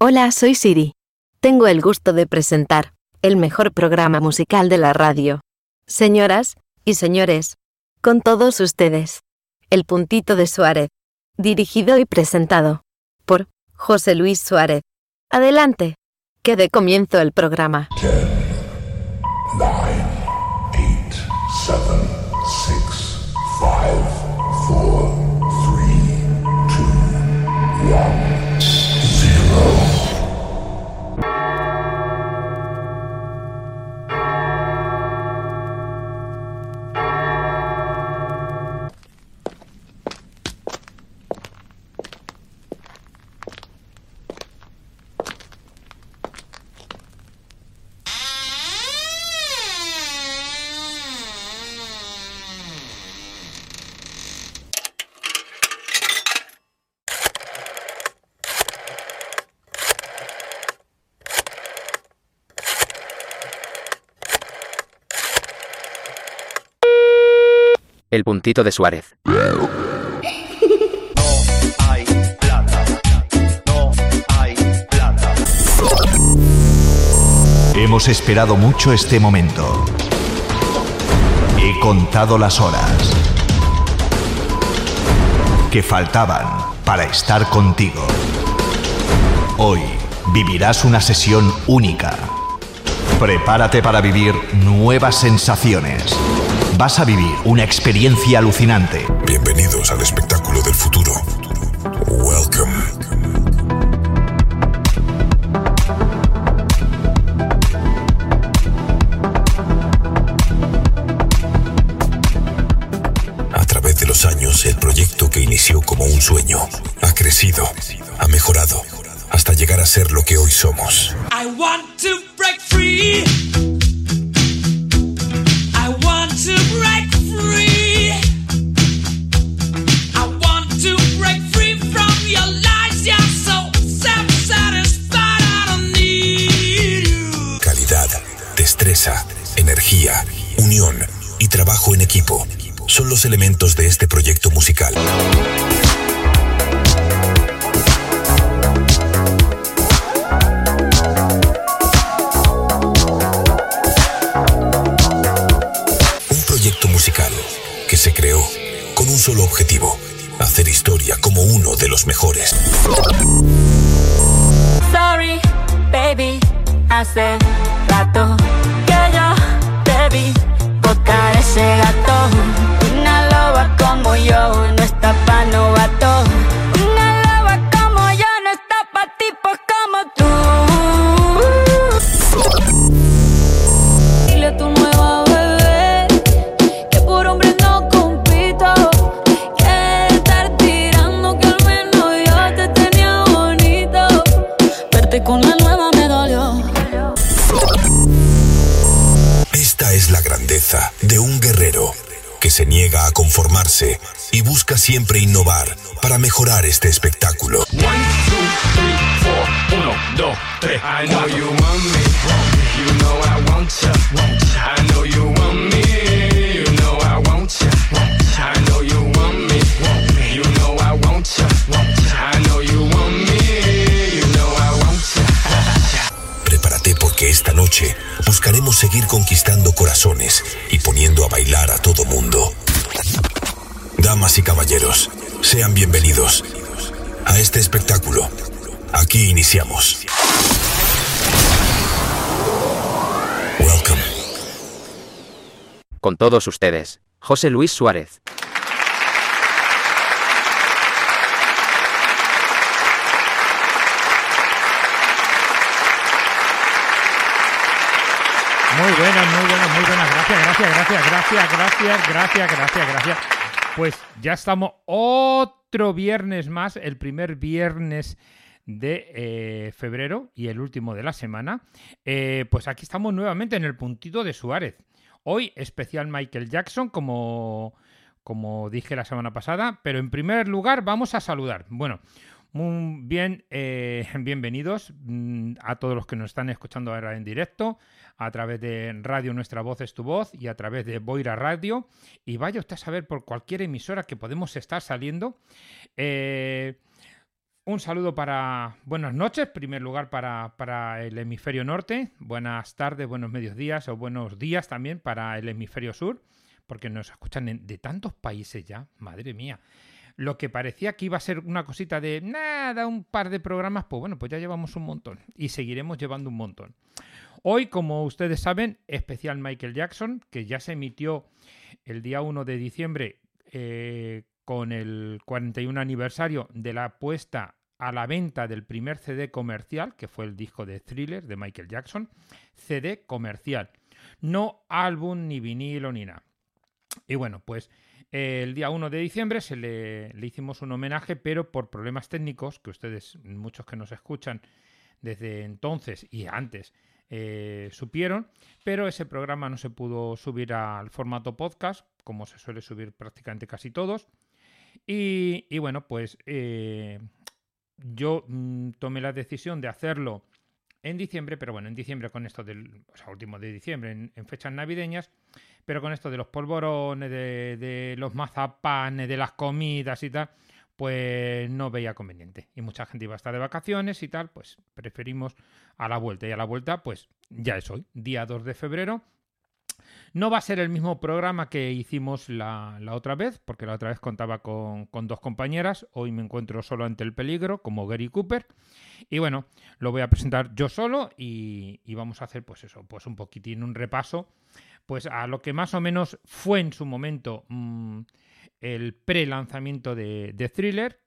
Hola, soy Siri. Tengo el gusto de presentar el mejor programa musical de la radio. Señoras y señores, con todos ustedes, El Puntito de Suárez, dirigido y presentado por José Luis Suárez. Adelante, que dé comienzo el programa. 10, 9, 8, 7, 6, 5, El puntito de Suárez. Hemos esperado mucho este momento. He contado las horas que faltaban para estar contigo. Hoy vivirás una sesión única. Prepárate para vivir nuevas sensaciones. Vas a vivir una experiencia alucinante. Bienvenidos al espectáculo del futuro. Welcome. A través de los años, el proyecto que inició como un sueño ha crecido, ha mejorado, hasta llegar a ser lo que hoy somos. I want to siempre innovar para mejorar este espectáculo. Prepárate porque esta noche buscaremos seguir conquistando corazones y caballeros, sean bienvenidos a este espectáculo. Aquí iniciamos. Welcome. Con todos ustedes, José Luis Suárez. Muy buenas, muy buenas, muy buenas. Gracias, gracias, gracias, gracias, gracias, gracias, gracias, gracias. Pues ya estamos otro viernes más, el primer viernes de eh, febrero y el último de la semana. Eh, pues aquí estamos nuevamente en el puntito de Suárez. Hoy especial Michael Jackson, como, como dije la semana pasada, pero en primer lugar vamos a saludar. Bueno, muy bien, eh, bienvenidos mm, a todos los que nos están escuchando ahora en directo, a través de Radio Nuestra Voz es tu voz y a través de Boira Radio. Y vaya usted a saber por cualquier emisora que podemos estar saliendo. Eh, un saludo para buenas noches, primer lugar para, para, el hemisferio norte, buenas tardes, buenos medios días o buenos días también para el hemisferio sur, porque nos escuchan de tantos países ya, madre mía. Lo que parecía que iba a ser una cosita de nada, un par de programas, pues bueno, pues ya llevamos un montón y seguiremos llevando un montón. Hoy, como ustedes saben, especial Michael Jackson, que ya se emitió el día 1 de diciembre eh, con el 41 aniversario de la puesta a la venta del primer CD comercial, que fue el disco de Thriller de Michael Jackson. CD comercial, no álbum ni vinilo ni nada. Y bueno, pues eh, el día 1 de diciembre se le, le hicimos un homenaje, pero por problemas técnicos, que ustedes, muchos que nos escuchan desde entonces y antes, eh, supieron, pero ese programa no se pudo subir al formato podcast, como se suele subir prácticamente casi todos. Y, bueno, pues eh, yo mm, tomé la decisión de hacerlo en diciembre, pero bueno, en diciembre con esto del, último de diciembre, en, en fechas navideñas, pero con esto de los polvorones, de, de los mazapanes, de las comidas y tal, pues no veía conveniente. Y mucha gente iba a estar de vacaciones y tal, pues preferimos a la vuelta. Y a la vuelta, pues ya es hoy, día 2 de febrero. No va a ser el mismo programa que hicimos la, la otra vez, porque la otra vez contaba con, con dos compañeras. Hoy me encuentro solo ante el peligro, como Gary Cooper. Y bueno, lo voy a presentar yo solo y, y vamos a hacer, pues eso, pues un poquitín, un repaso, pues a lo que más o menos fue en su momento mm, el pre-lanzamiento de, de Thriller,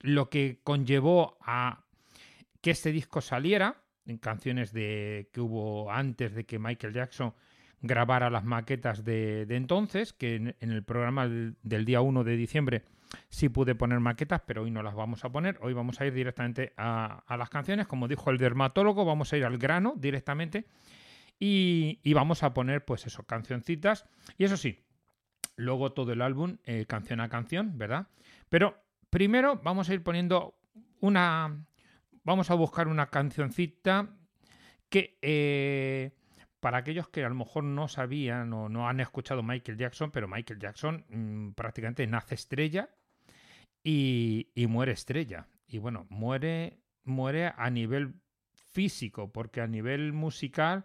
lo que conllevó a que este disco saliera, en canciones de, que hubo antes de que Michael Jackson grabara las maquetas de, entonces, que en, el programa del, del día 1 de diciembre sí pude poner maquetas, pero hoy no las vamos a poner. Hoy vamos a ir directamente a, a las canciones. Como dijo el dermatólogo, vamos a ir al grano directamente. Y, y vamos a poner, pues eso, cancioncitas. Y eso sí, luego todo el álbum, eh, canción a canción, ¿verdad? Pero primero vamos a ir poniendo una. Vamos a buscar una cancioncita que. eh, para aquellos que a lo mejor no sabían o no han escuchado Michael Jackson, pero Michael Jackson mmm, prácticamente nace estrella y, muere estrella. Y bueno, muere, muere a nivel físico, porque a nivel musical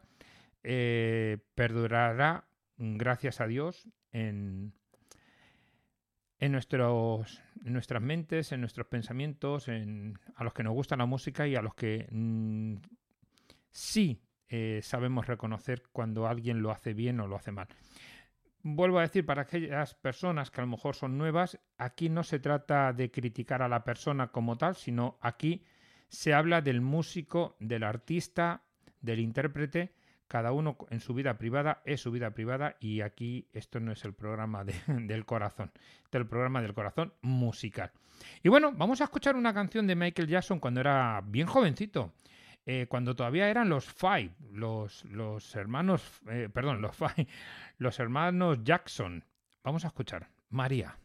eh, perdurará, gracias a Dios, en, en, nuestros, nuestras mentes, en nuestros pensamientos, en, a los que nos gusta la música y a los que mmm, sí eh, sabemos reconocer cuando alguien lo hace bien o lo hace mal. Vuelvo a decir, para aquellas personas que a lo mejor son nuevas, aquí no se trata de criticar a la persona como tal, sino aquí se habla del músico, del artista, del intérprete, cada uno en su vida privada es su vida privada y aquí esto no es el programa de, del corazón, este es el programa del corazón musical. Y bueno, vamos a escuchar una canción de Michael Jackson cuando era bien jovencito eh, cuando todavía eran los Five, los, los hermanos, eh, perdón, los Five, los hermanos Jackson. Vamos a escuchar. María.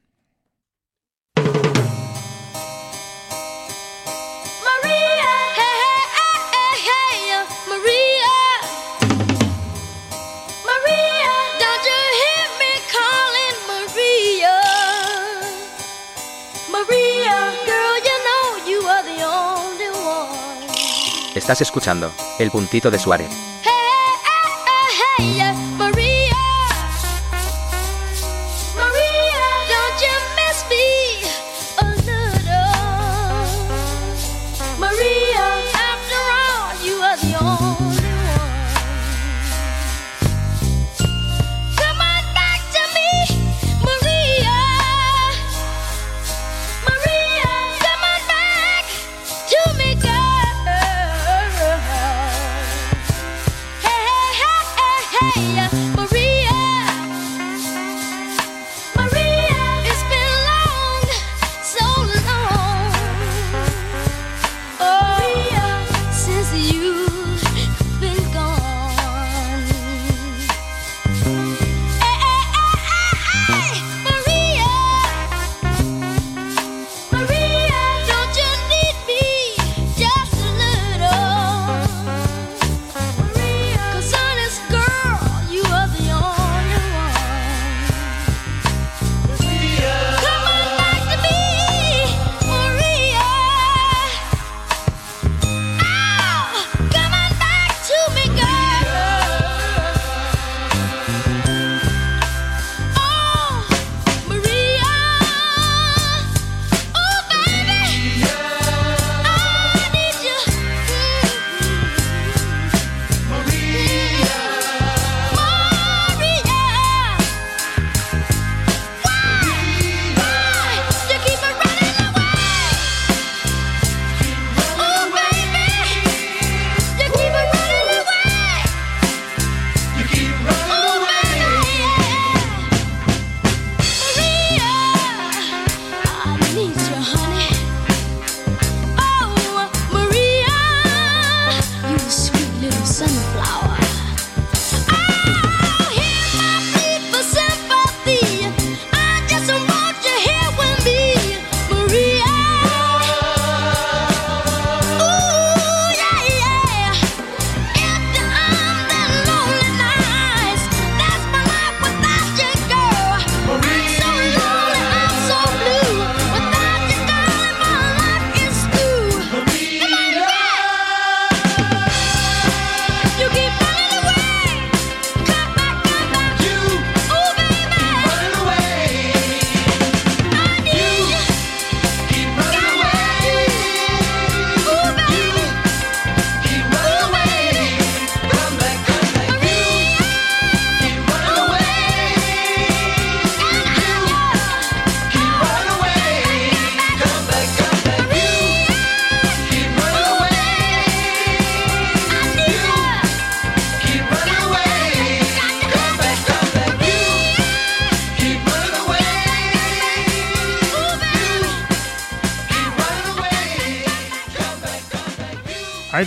Estás escuchando El Puntito de Suárez.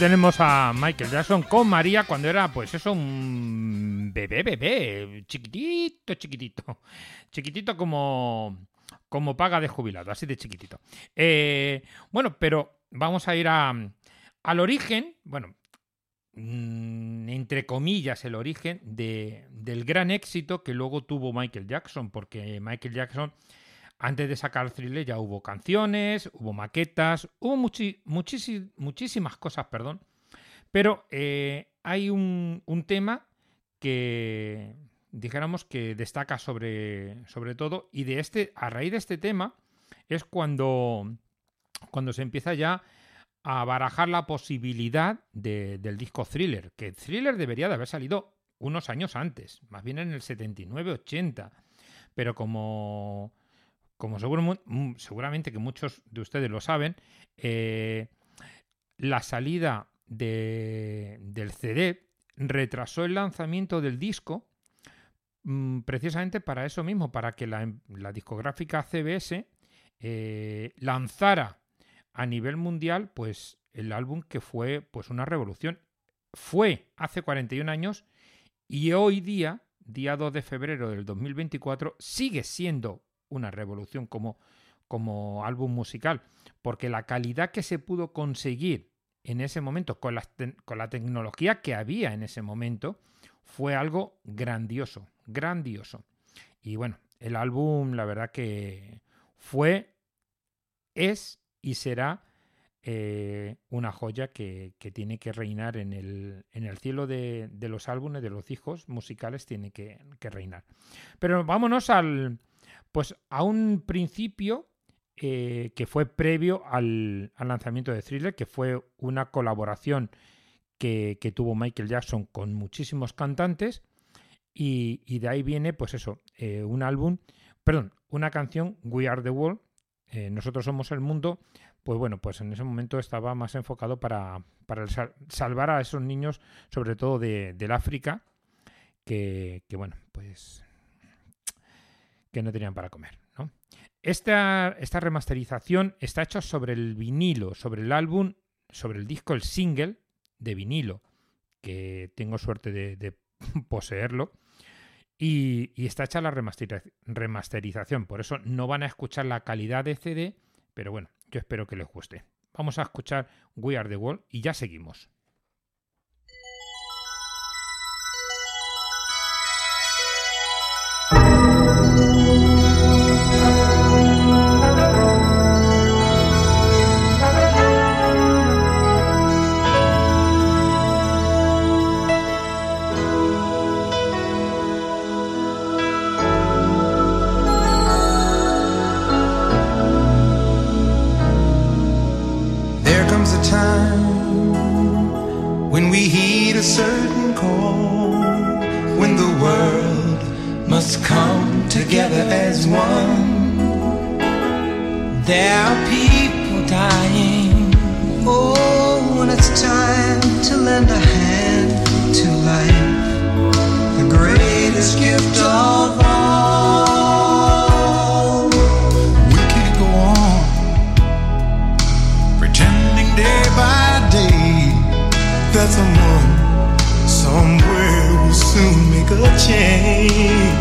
Tenemos a Michael Jackson con María cuando era, pues eso, un bebé, bebé, chiquitito, chiquitito. Chiquitito como, como paga de jubilado, así de chiquitito. Eh, bueno, pero vamos a ir al origen, bueno, mm, entre comillas, el origen de- del gran éxito que luego tuvo Michael Jackson, porque Michael Jackson, antes de sacar Thriller, ya hubo canciones, hubo maquetas, hubo muchísimas cosas, perdón, pero eh, hay un, tema que dijéramos que destaca sobre, sobre todo, y de este, a raíz de este tema, es cuando, cuando se empieza ya a barajar la posibilidad de- del disco Thriller, que Thriller debería de haber salido unos años antes, más bien en el 79-80, pero como, como seguro seguramente que muchos de ustedes lo saben, eh, la salida de- del CD retrasó el lanzamiento del disco mm, precisamente para eso mismo, para que la, la discográfica CBS eh, lanzara a nivel mundial pues el álbum que fue pues una revolución. Fue hace 41 años y hoy día, día 2 de febrero del 2024, sigue siendo una revolución como, como álbum musical, porque la calidad que se pudo conseguir en ese momento con la, con la tecnología que había en ese momento fue algo grandioso, grandioso. Y bueno, el álbum la verdad que fue, es y será eh, una joya que, que tiene que reinar en el, en el cielo de, de los álbumes, de los hijos musicales, tiene que reinar. Pero vámonos al, pues a un principio eh, que fue previo al, lanzamiento de Thriller, que fue una colaboración que, tuvo Michael Jackson con muchísimos cantantes. Y, de ahí viene, pues eso, eh, un álbum, perdón, una canción, We Are the World, eh, Nosotros Somos el Mundo, pues bueno, pues en ese momento estaba más enfocado para, para salvar a esos niños, sobre todo de, del África, que, bueno, pues que no tenían para comer, ¿no? Esta, esta remasterización está hecha sobre el vinilo, sobre el álbum, sobre el disco, el single de vinilo, que tengo suerte de, poseerlo. Y, y está hecha la remasteriza- remasterización, por eso no van a escuchar la calidad de CD, pero bueno, yo espero que les guste. Vamos a escuchar We Are the World y ya seguimos. Must come together as one. There are people dying. Oh, when it's time to lend a hand to life, the greatest gift of all. We can't go on pretending day by day that someone somewhere will soon make a change.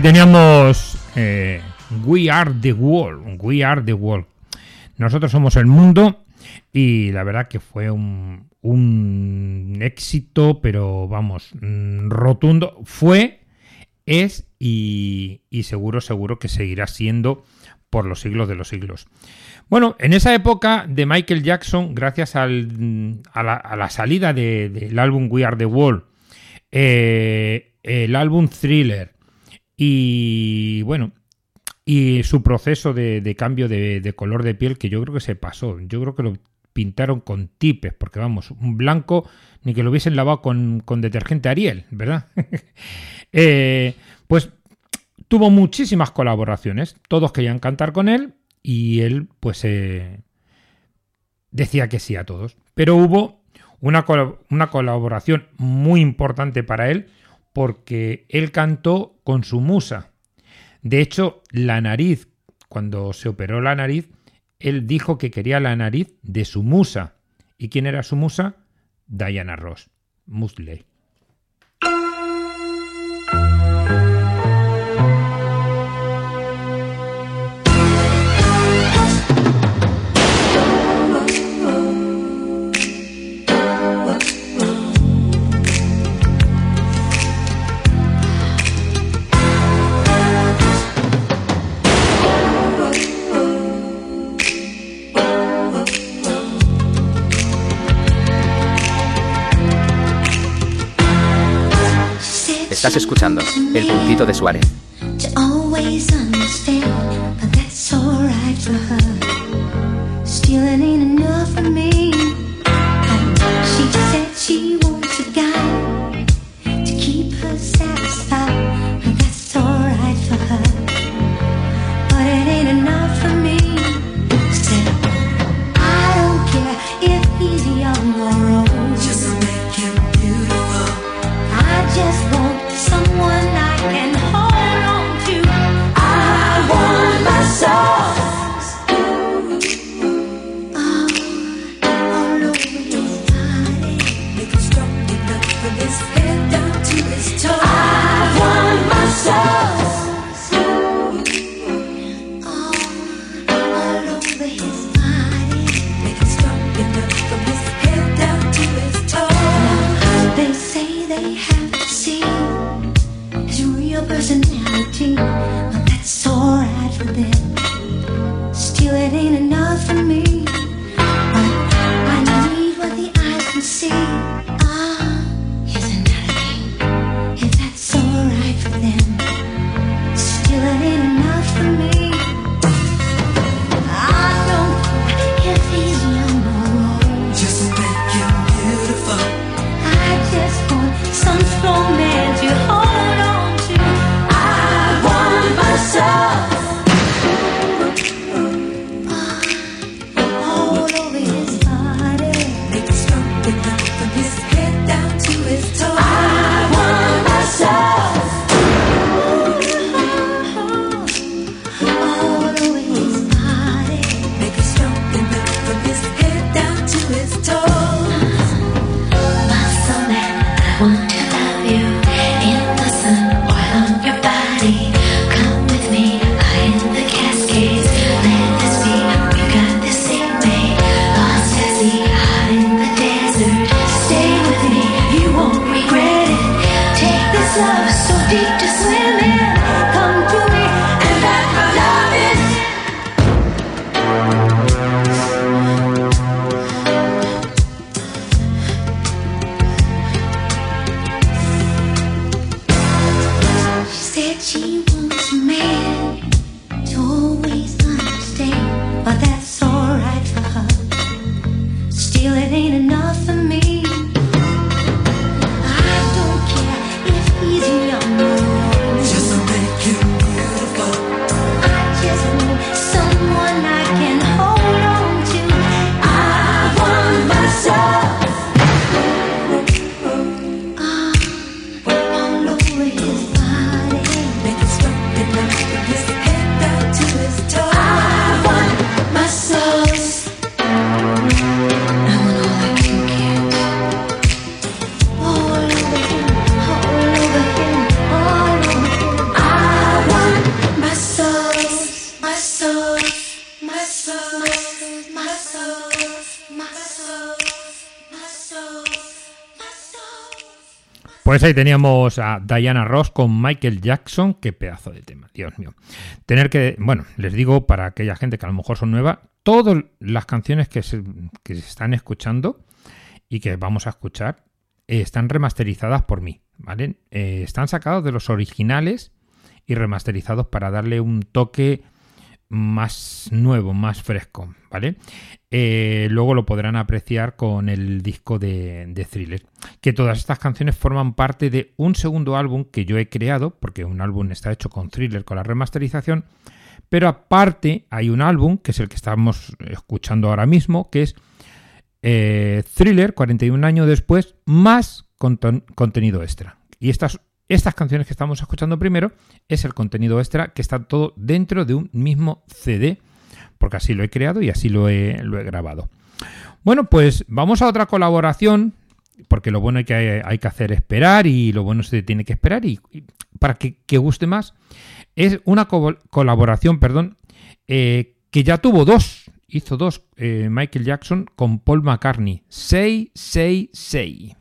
Teníamos eh, We Are the World. We Are the World. Nosotros somos el mundo y la verdad que fue un, éxito, pero vamos, mm, rotundo. Fue, es y, seguro, seguro que seguirá siendo por los siglos de los siglos. Bueno, en esa época de Michael Jackson, gracias al- a, la, salida de- del álbum We Are the World, eh, el álbum Thriller y bueno, y su proceso de, cambio de, color de piel que yo creo que se pasó. Yo creo que lo pintaron con tipes, porque vamos, un blanco ni que lo hubiesen lavado con, con detergente Ariel, ¿verdad? Eh, pues tuvo muchísimas colaboraciones, todos querían cantar con él y él pues eh, decía que sí a todos. Pero hubo una, una colaboración muy importante para él porque él cantó con su musa. De hecho, la nariz, cuando se operó la nariz, él dijo que quería la nariz de su musa. ¿Y quién era su musa? Diana Ross, Musley. Estás escuchando El Puntito de Suárez. Stealing ain't enough for me. She said she wants a guy teníamos a Diana Ross con Michael Jackson. Qué pedazo de tema, Dios mío. Tener que, bueno, les digo para aquella gente que a lo mejor son nuevas, todas las canciones que se, que se están escuchando y que vamos a escuchar eh, están remasterizadas por mí, ¿vale? Eh, están sacados de los originales y remasterizados para darle un toque más nuevo, más fresco, ¿vale? Eh, luego lo podrán apreciar con el disco de, Thriller. Que todas estas canciones forman parte de un segundo álbum que yo he creado, porque un álbum está hecho con Thriller, con la remasterización, pero aparte hay un álbum, que es el que estamos escuchando ahora mismo, que es eh, Thriller, 41 años después, más conten contenido extra. Y estas estas canciones que estamos escuchando primero es el contenido extra que está todo dentro de un mismo CD, porque así lo he creado y así lo he, grabado. Bueno, pues vamos a otra colaboración, porque lo bueno es que hay, que hacer esperar y lo bueno se tiene que esperar y, para que, que, guste más. Es una colaboración, perdón, eh, que ya tuvo dos, hizo dos eh, Michael Jackson con Paul McCartney, 666.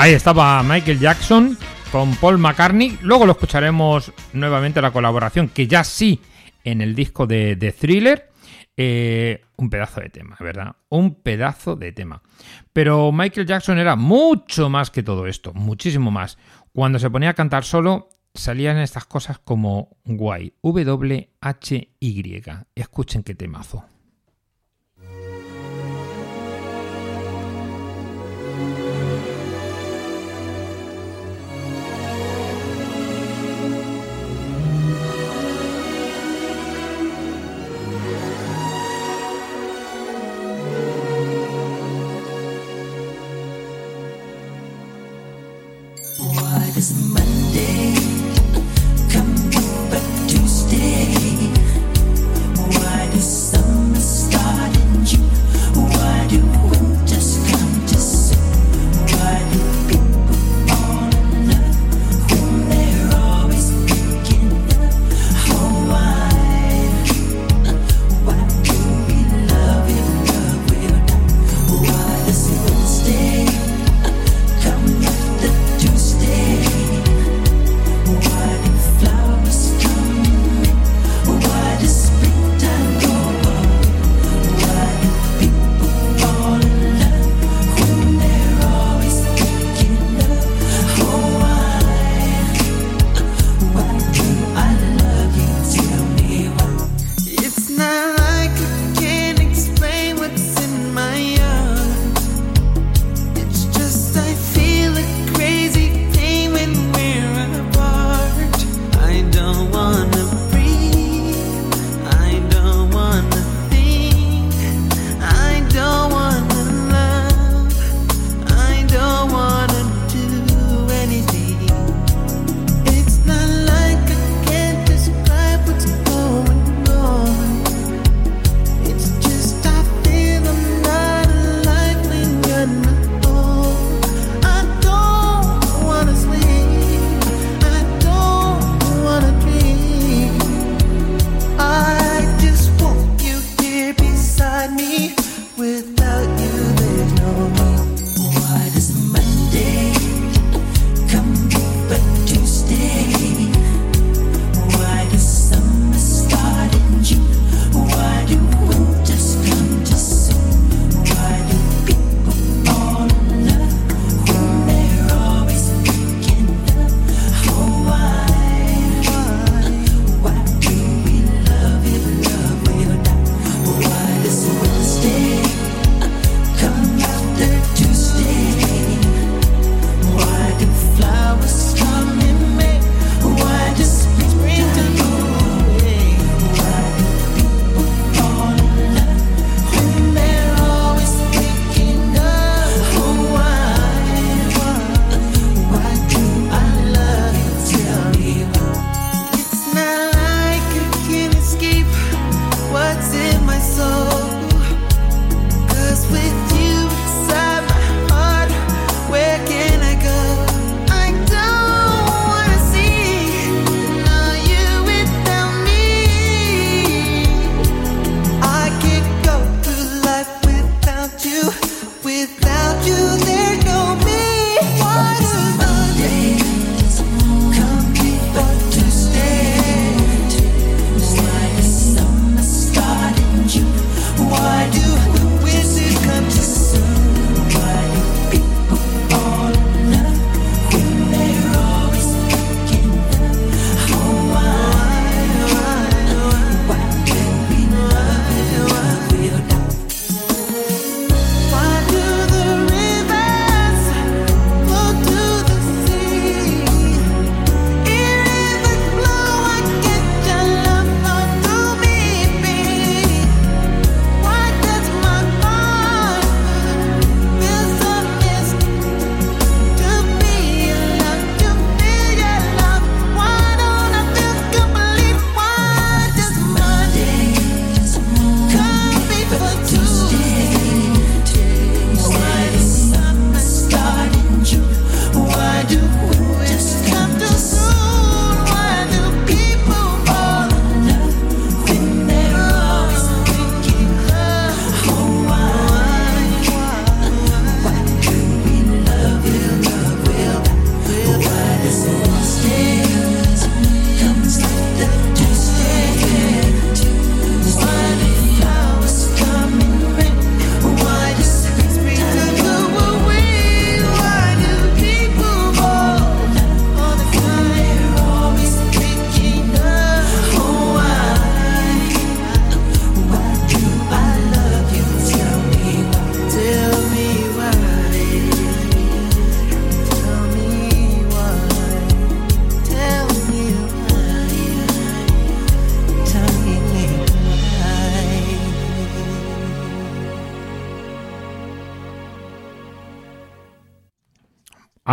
Ahí estaba Michael Jackson con Paul McCartney. Luego lo escucharemos nuevamente la colaboración, que ya sí, en el disco de, Thriller. Eh, un pedazo de tema, ¿verdad? Un pedazo de tema. Pero Michael Jackson era mucho más que todo esto, muchísimo más. Cuando se ponía a cantar solo, salían estas cosas como guay, W-H-Y. Escuchen qué temazo. It's my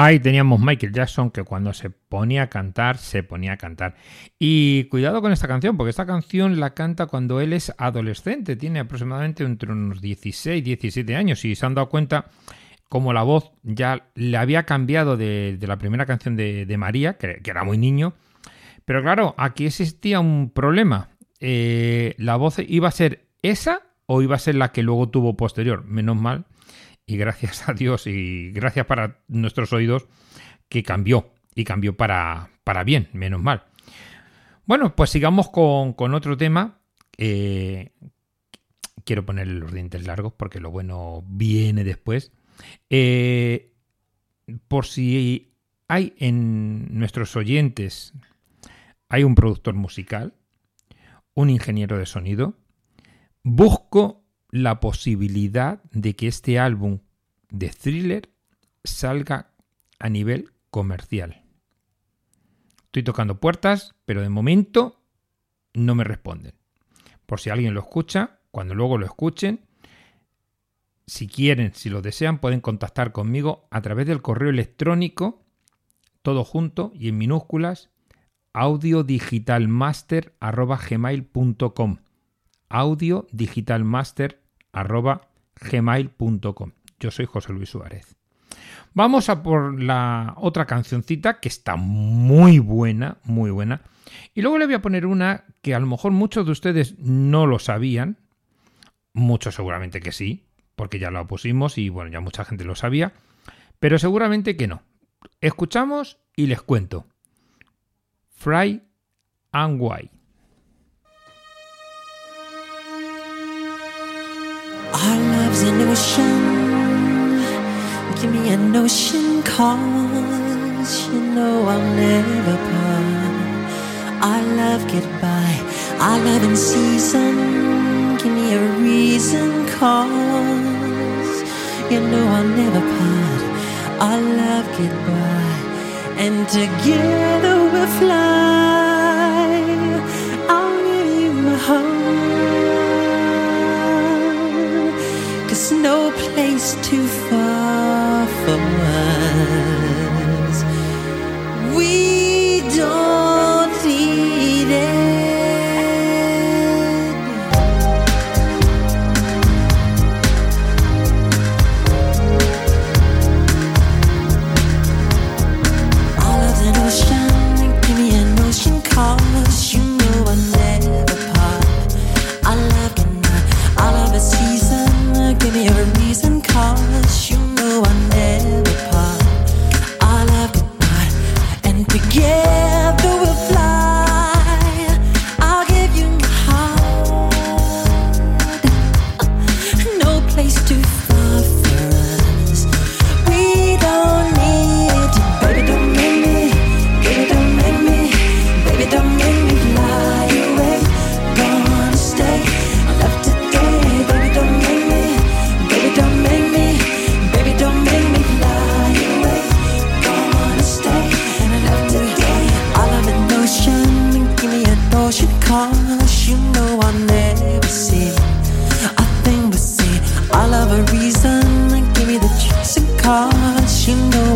Ahí teníamos Michael Jackson que cuando se ponía a cantar, se ponía a cantar. Y cuidado con esta canción, porque esta canción la canta cuando él es adolescente, tiene aproximadamente entre unos 16, 17 años y se han dado cuenta como la voz ya le había cambiado de, de la primera canción de, de María, que, era muy niño. Pero claro, aquí existía un problema. Eh, la voz iba a ser esa o iba a ser la que luego tuvo posterior. Menos mal y gracias a Dios y gracias para nuestros oídos que cambió y cambió para, para bien, menos mal. Bueno, pues sigamos con, con otro tema. Eh, quiero ponerle los dientes largos porque lo bueno viene después. Eh, por si hay en nuestros oyentes, hay un productor musical, un ingeniero de sonido, busco la posibilidad de que este álbum de thriller salga a nivel comercial. Estoy tocando puertas, pero de momento no me responden. Por si alguien lo escucha, cuando luego lo escuchen, si quieren, si lo desean, pueden contactar conmigo a través del correo electrónico, todo junto y en minúsculas, audiodigitalmaster.gmail.com audiodigitalmaster.gmail.com Yo soy José Luis Suárez. Vamos a por la otra cancioncita que está muy buena, muy buena. Y luego le voy a poner una que a lo mejor muchos de ustedes no lo sabían. Muchos seguramente que sí, porque ya la pusimos y bueno, ya mucha gente lo sabía. Pero seguramente que no. Escuchamos y les cuento. Fry and White. An ocean. Give me an ocean cause you know I'll never part. Our love by. Our love in season. Give me a reason cause you know I'll never part. Our love by. And together we'll fly. I'll give you my heart. No place too far for us.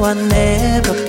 You know I never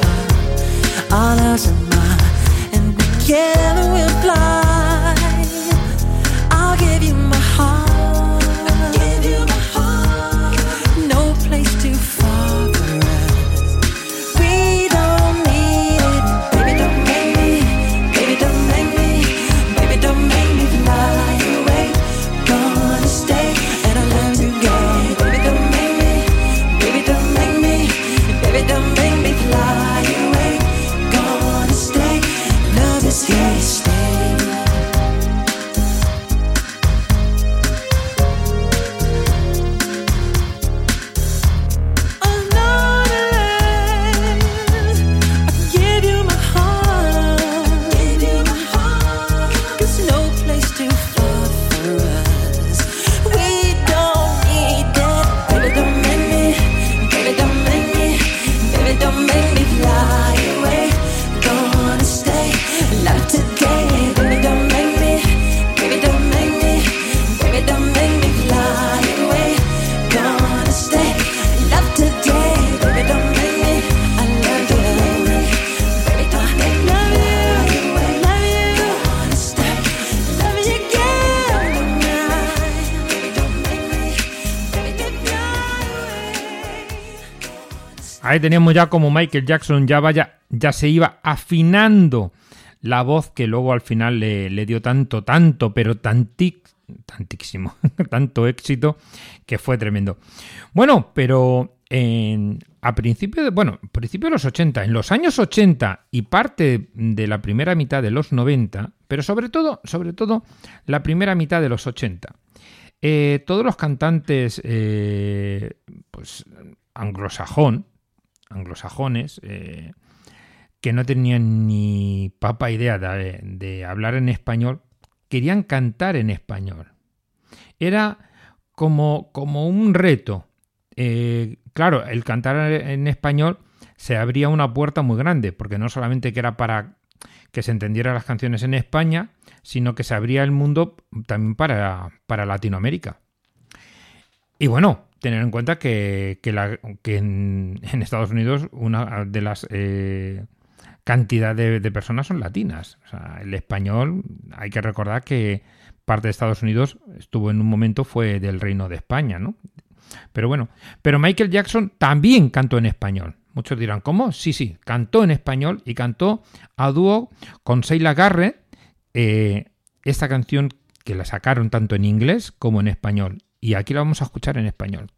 Ahí teníamos ya como Michael Jackson ya vaya, ya se iba afinando la voz que luego al final le, dio tanto, tanto, pero tanti, tantísimo, tanto éxito que fue tremendo. Bueno, pero a principios de, bueno, principio de los 80, en los años 80 y parte de la primera mitad de los 90, pero sobre todo, sobre todo la primera mitad de los 80, eh, todos los cantantes eh, pues, anglosajón, anglosajones, eh, que no tenían ni papa idea de, hablar en español, querían cantar en español. Era como, como un reto. Eh, claro, el cantar en español se abría una puerta muy grande, porque no solamente que era para que se entendieran las canciones en España, sino que se abría el mundo también para, para Latinoamérica. Y bueno, tener en cuenta que, que, la- que en, Estados Unidos una de las eh, cantidad de, personas son latinas. El español, hay que recordar que parte de Estados Unidos estuvo en un momento fue del Reino de España, ¿no? Pero bueno, pero Michael Jackson también cantó en español. Muchos dirán, ¿cómo? Sí, sí, cantó en español y cantó a dúo con Sheila Garrett eh, esta canción que la sacaron tanto en inglés como en español. Y aquí la vamos a escuchar en español.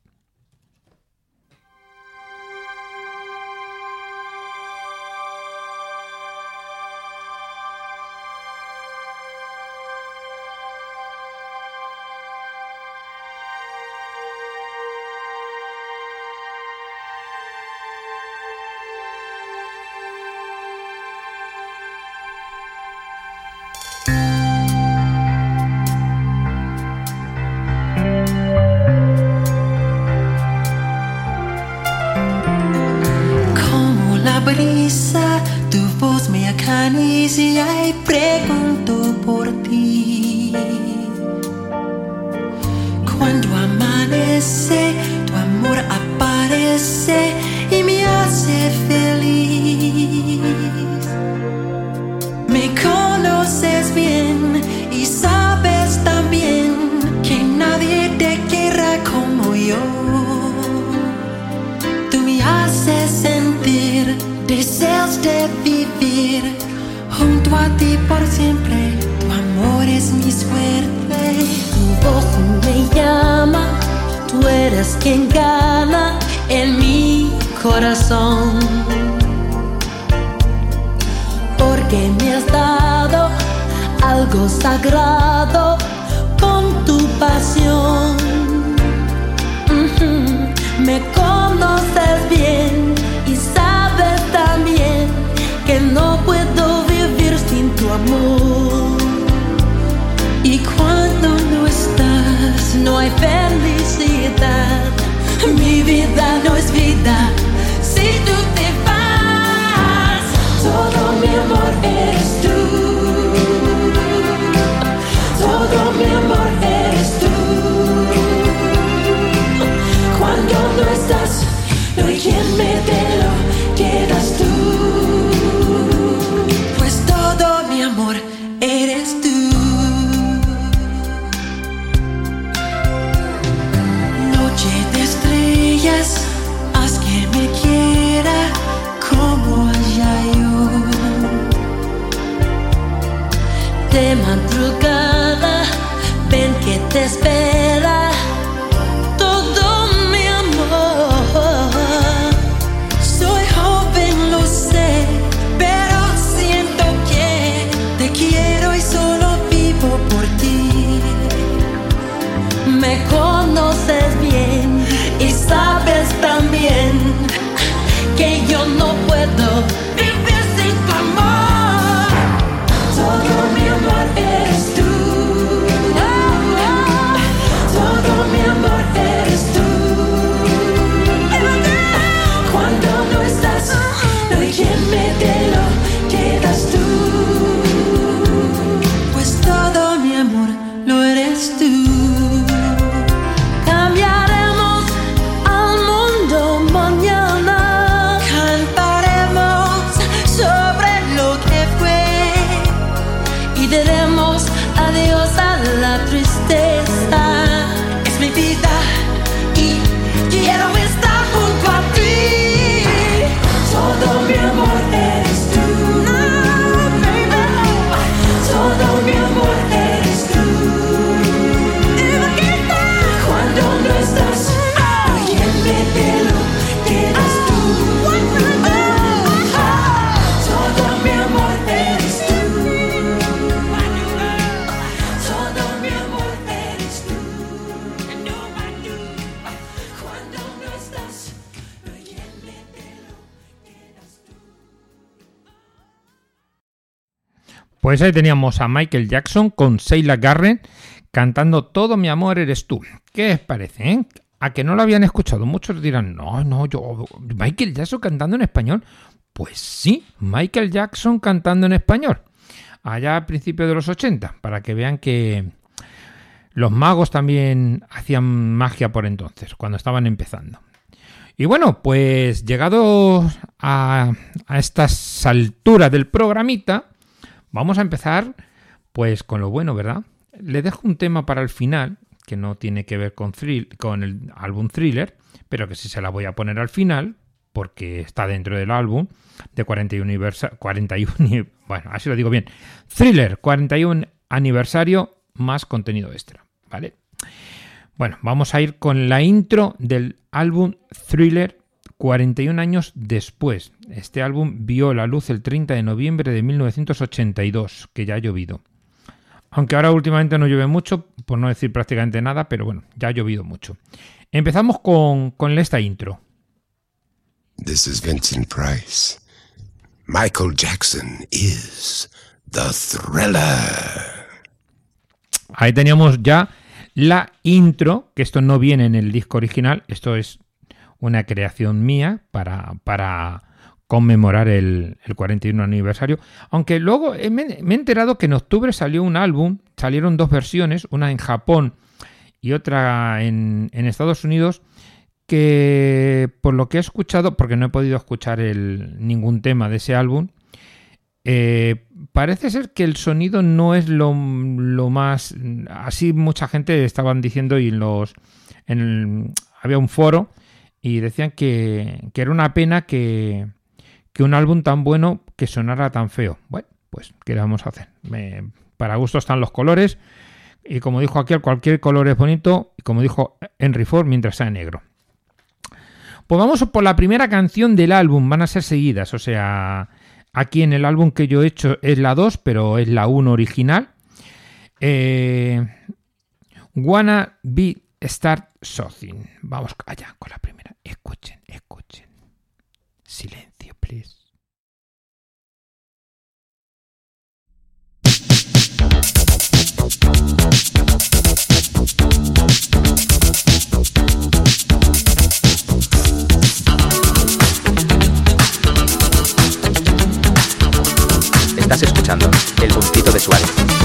Pues ahí teníamos a Michael Jackson con Sheila Garrett cantando Todo mi amor eres tú. ¿Qué os parece? eh? A que no lo habían escuchado. Muchos dirán, no, no, yo. Michael Jackson cantando en español. Pues sí, Michael Jackson cantando en español. Allá a principios de los 80, para que vean que los magos también hacían magia por entonces, cuando estaban empezando. Y bueno, pues llegados a, a estas alturas del programita, vamos a empezar pues con lo bueno, ¿verdad? Le dejo un tema para el final, que no tiene que ver con, el álbum Thriller, pero que sí se la voy a poner al final, porque está dentro del álbum de 41 aniversario, 41, bueno, así lo digo bien, Thriller, 41 aniversario más contenido extra, ¿vale? Bueno, vamos a ir con la intro del álbum Thriller 41 años después. Este álbum vio la luz el 30 de noviembre de 1982, que ya ha llovido. Aunque ahora últimamente no llueve mucho, por no decir prácticamente nada, pero bueno, ya ha llovido mucho. Empezamos con, con esta intro. This is Vincent Price. Michael Jackson is the thriller. Ahí teníamos ya la intro, que esto no viene en el disco original, esto es una creación mía para, para conmemorar el, el 41 aniversario. Aunque luego he- me, he enterado que en octubre salió un álbum, salieron dos versiones, una en Japón y otra en, en Estados Unidos, que por lo que he escuchado, porque no he podido escuchar el, ningún tema de ese álbum, eh, parece ser que el sonido no es lo, lo más. Así mucha gente estaban diciendo y en los. En había un foro y decían que, que era una pena que, que un álbum tan bueno que sonara tan feo. Bueno, pues, ¿qué le vamos a hacer? Para gusto están los colores. Y como dijo aquel, cualquier color es bonito. Y como dijo Henry Ford, mientras sea negro. Pues vamos por la primera canción del álbum, van a ser seguidas, o sea, aquí en el álbum que yo he hecho es la 2, pero es la 1 original. Eh, Wanna Be Start Something. Vamos allá con la primera. Escuchen, escuchen. Silencio, please. Estás escuchando El Puntito de Suárez.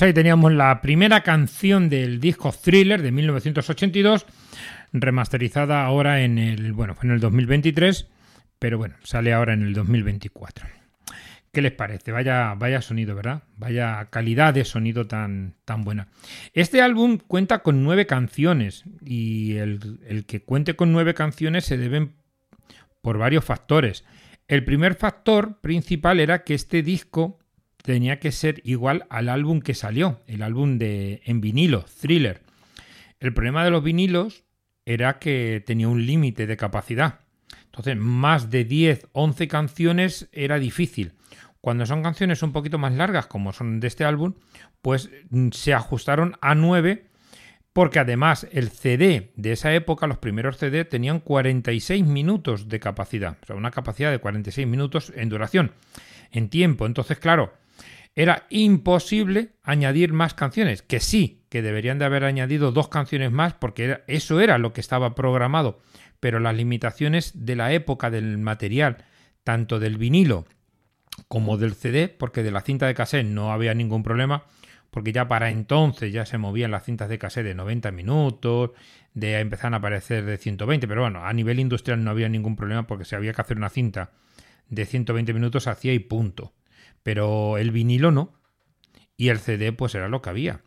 Pues ahí teníamos la primera canción del disco Thriller de 1982, remasterizada ahora en el, bueno, fue en el 2023, pero bueno, sale ahora en el 2024. ¿Qué les parece? Vaya, vaya sonido, ¿verdad? Vaya calidad de sonido tan, tan buena. Este álbum cuenta con nueve canciones y el, el que cuente con nueve canciones se deben por varios factores. El primer factor principal era que este disco tenía que ser igual al álbum que salió, el álbum de en vinilo, Thriller. El problema de los vinilos era que tenía un límite de capacidad. Entonces, más de 10, 11 canciones era difícil. Cuando son canciones un poquito más largas, como son de este álbum, pues mm, se ajustaron a 9, porque además el CD de esa época, los primeros CD, tenían 46 minutos de capacidad. O sea, una capacidad de 46 minutos en duración, en tiempo. Entonces, claro, era imposible añadir más canciones, que sí, que deberían de haber añadido dos canciones más porque eso era lo que estaba programado, pero las limitaciones de la época del material, tanto del vinilo como del CD, porque de la cinta de cassette no había ningún problema, porque ya para entonces ya se movían las cintas de cassette de 90 minutos, de empezaron a aparecer de 120, pero bueno, a nivel industrial no había ningún problema porque si había que hacer una cinta de 120 minutos hacía y punto. Pero el vinilo no. Y el CD pues era lo que había.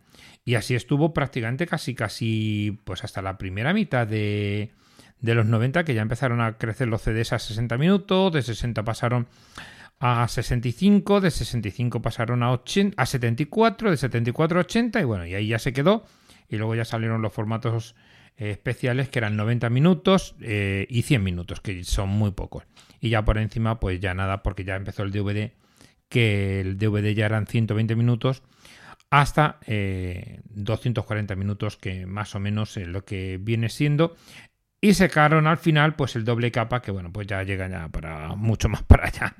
Y así estuvo prácticamente casi casi pues hasta la primera mitad de, de los 90 que ya empezaron a crecer los CDs a 60 minutos, de 60 pasaron a 65, de 65 pasaron a, 80, a 74, de 74 a 80 y bueno, y ahí ya se quedó. Y luego ya salieron los formatos eh, especiales que eran 90 minutos eh, y 100 minutos, que son muy pocos. Y ya por encima pues ya nada, porque ya empezó el DVD, que el DVD ya eran 120 minutos hasta eh, 240 minutos, que más o menos es lo que viene siendo. Y secaron al final, pues el doble capa, que bueno, pues ya llega ya para mucho más para allá.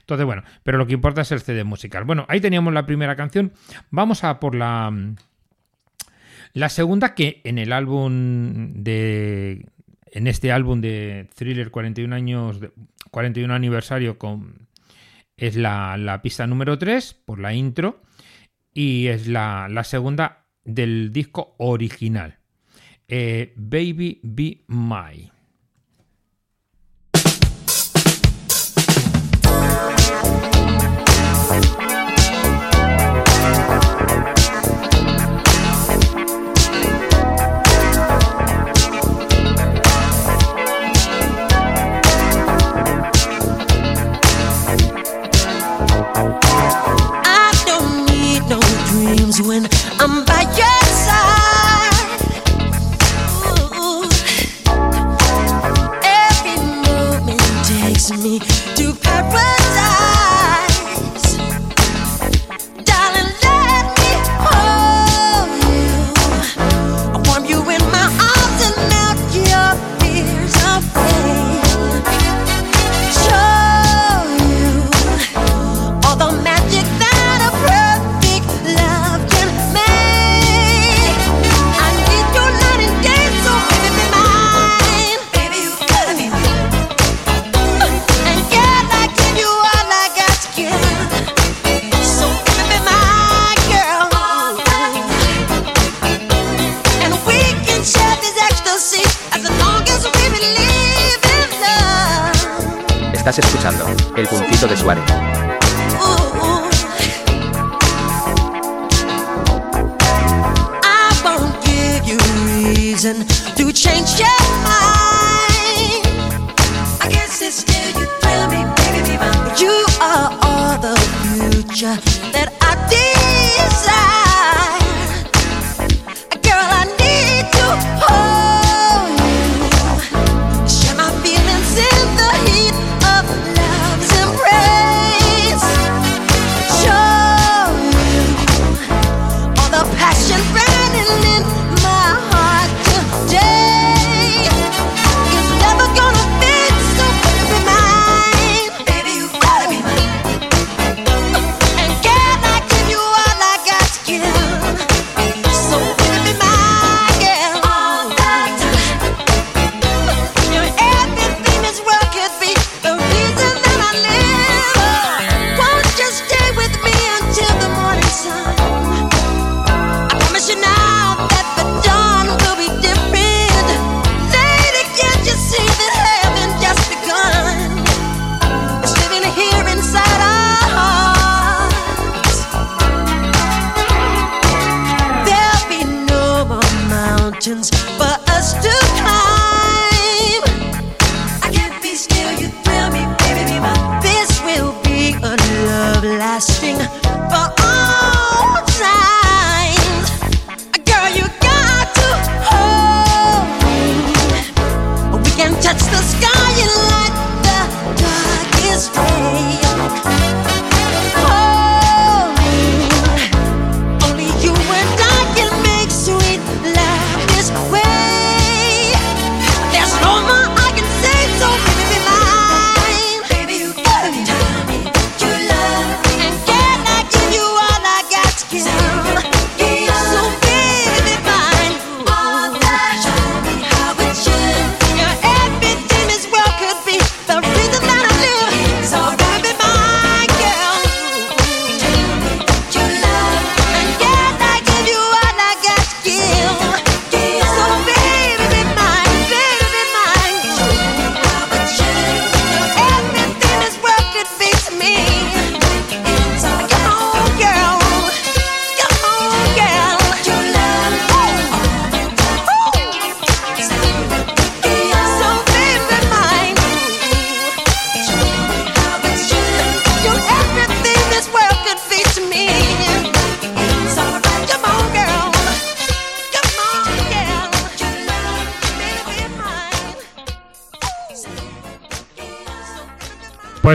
Entonces, bueno, pero lo que importa es el CD musical. Bueno, ahí teníamos la primera canción. Vamos a por la. La segunda, que en el álbum de. En este álbum de Thriller 41 años. de- 41 aniversario con. Es la, la pista número 3, por la intro. Y es la, la segunda del disco original. Eh, Baby Be My. you. Estás escuchando El Puntito de Suárez. To change your mind. I guess it's still you thrill me, baby, be mine. You are all the future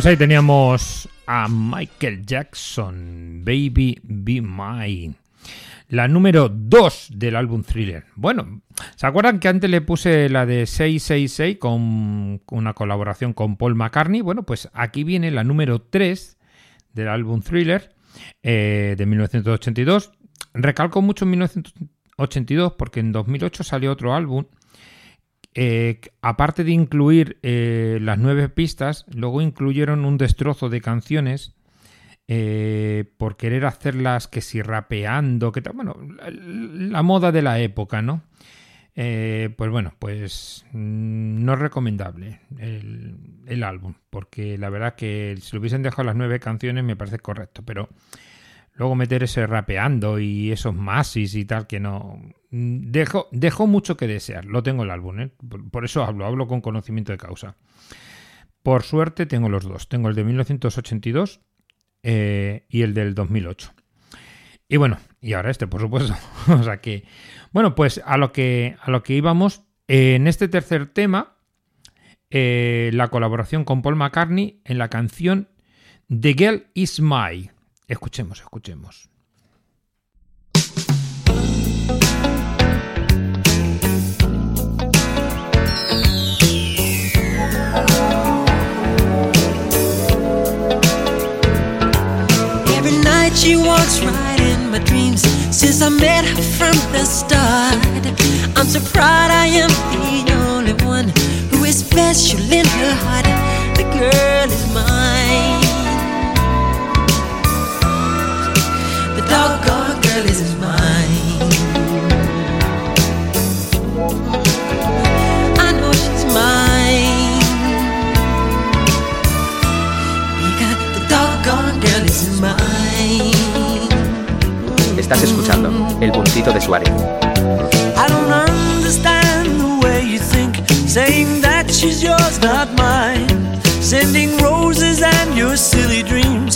Pues ahí teníamos a Michael Jackson, Baby Be Mine. La número 2 del álbum Thriller. Bueno, ¿se acuerdan que antes le puse la de 666 con una colaboración con Paul McCartney? Bueno, pues aquí viene la número 3 del álbum Thriller eh, de 1982. Recalco mucho en 1982 porque en 2008 salió otro álbum eh, aparte de incluir eh, las nueve pistas, luego incluyeron un destrozo de canciones eh, por querer hacerlas que si rapeando, que tal, bueno, la, moda de la época, ¿no? Pues bueno, pues mm, no es recomendable el, el álbum, porque la verdad que si lo hubiesen dejado las nueve canciones me parece correcto, pero luego meter ese rapeando y esos masis y tal que no mm, dejó, mucho que desear. Lo tengo el álbum ¿eh? por, por eso hablo hablo con conocimiento de causa. Por suerte tengo los dos. Tengo el de 1982 eh, y el del 2008 y bueno y ahora este por supuesto. O sea que bueno pues a lo que a lo que íbamos eh, en este tercer tema eh, la colaboración con Paul McCartney en la canción The Girl Is My Escuchemos, escuchemos. Every night she walks right in my dreams since I met her from the start. I'm so proud I am the only one who is special in her heart. The girl is mine. Doggone girl is mine. I know she's mine. Because the doggone girl is mine. Estás escuchando El Puntito de Suárez. I don't understand the way you think, saying that she's yours, not mine. Sending roses and your silly dreams,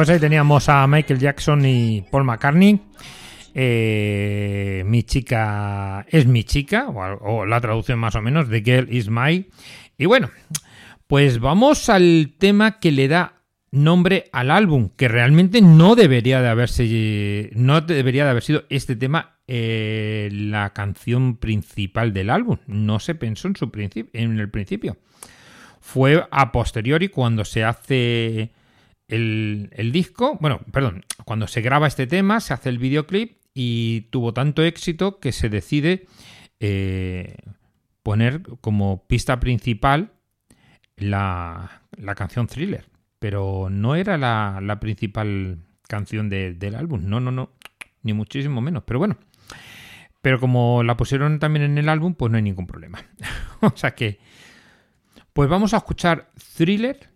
Pues ahí teníamos a Michael Jackson y Paul McCartney. Eh, mi chica es mi chica, o, la traducción más o menos, The Girl is My. Y bueno, pues vamos al tema que le da nombre al álbum, que realmente no debería de haberse, no debería de haber sido este tema eh, la canción principal del álbum. No se pensó en su en el principio. Fue a posteriori cuando se hace el, disco, bueno, perdón, cuando se graba este tema, se hace el videoclip y tuvo tanto éxito que se decide eh, poner como pista principal la, la canción Thriller. Pero no era la, la principal canción de- del álbum, no, no, no, ni muchísimo menos. Pero bueno, pero como la pusieron también en el álbum, pues no hay ningún problema. o sea que, pues vamos a escuchar Thriller.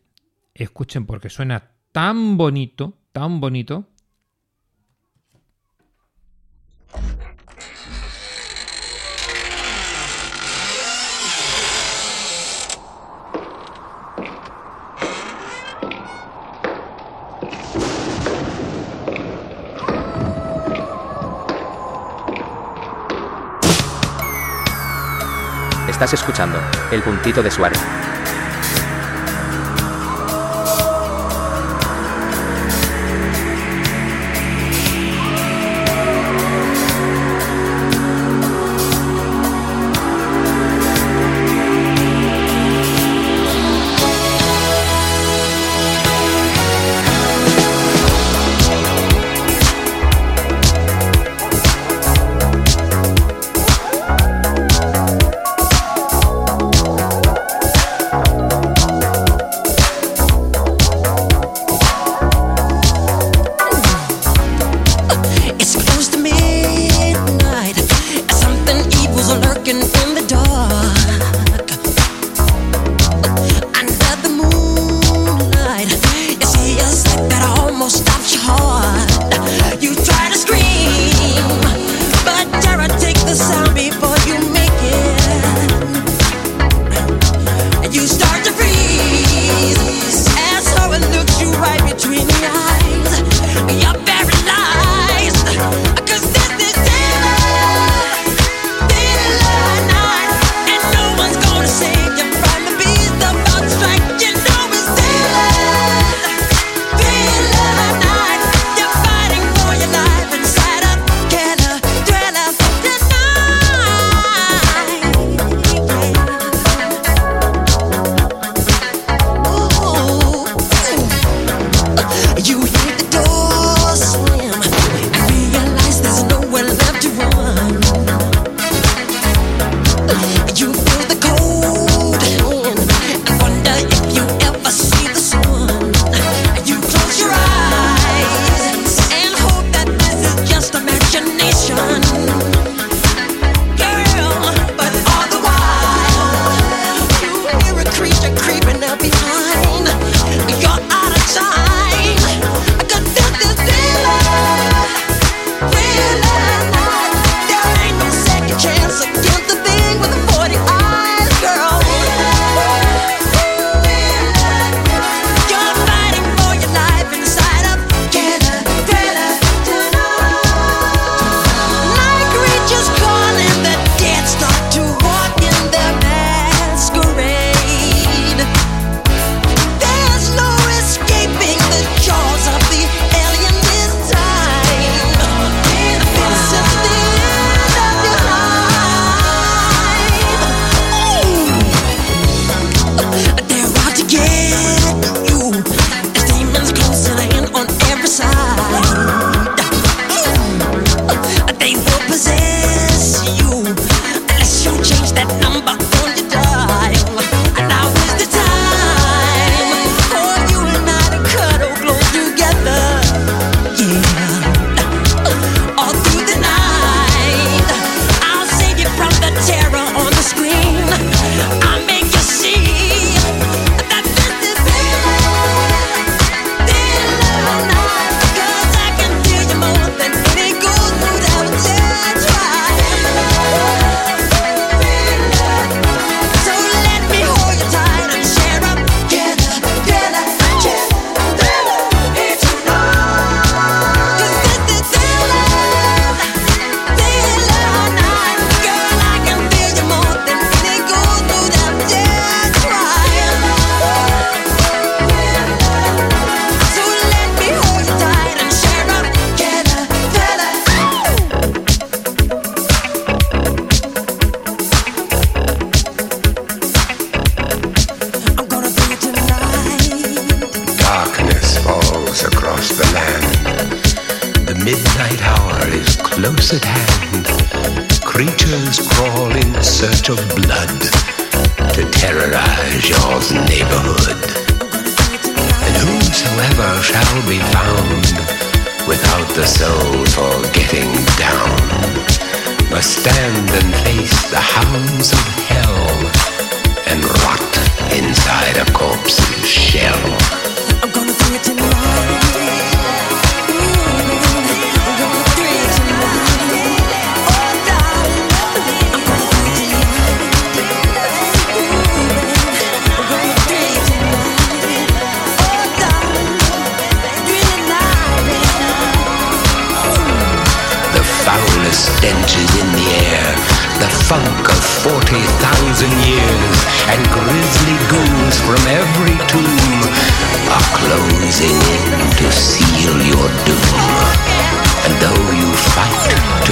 Escuchen porque suena tan bonito, tan bonito. Estás escuchando El Puntito de Suárez.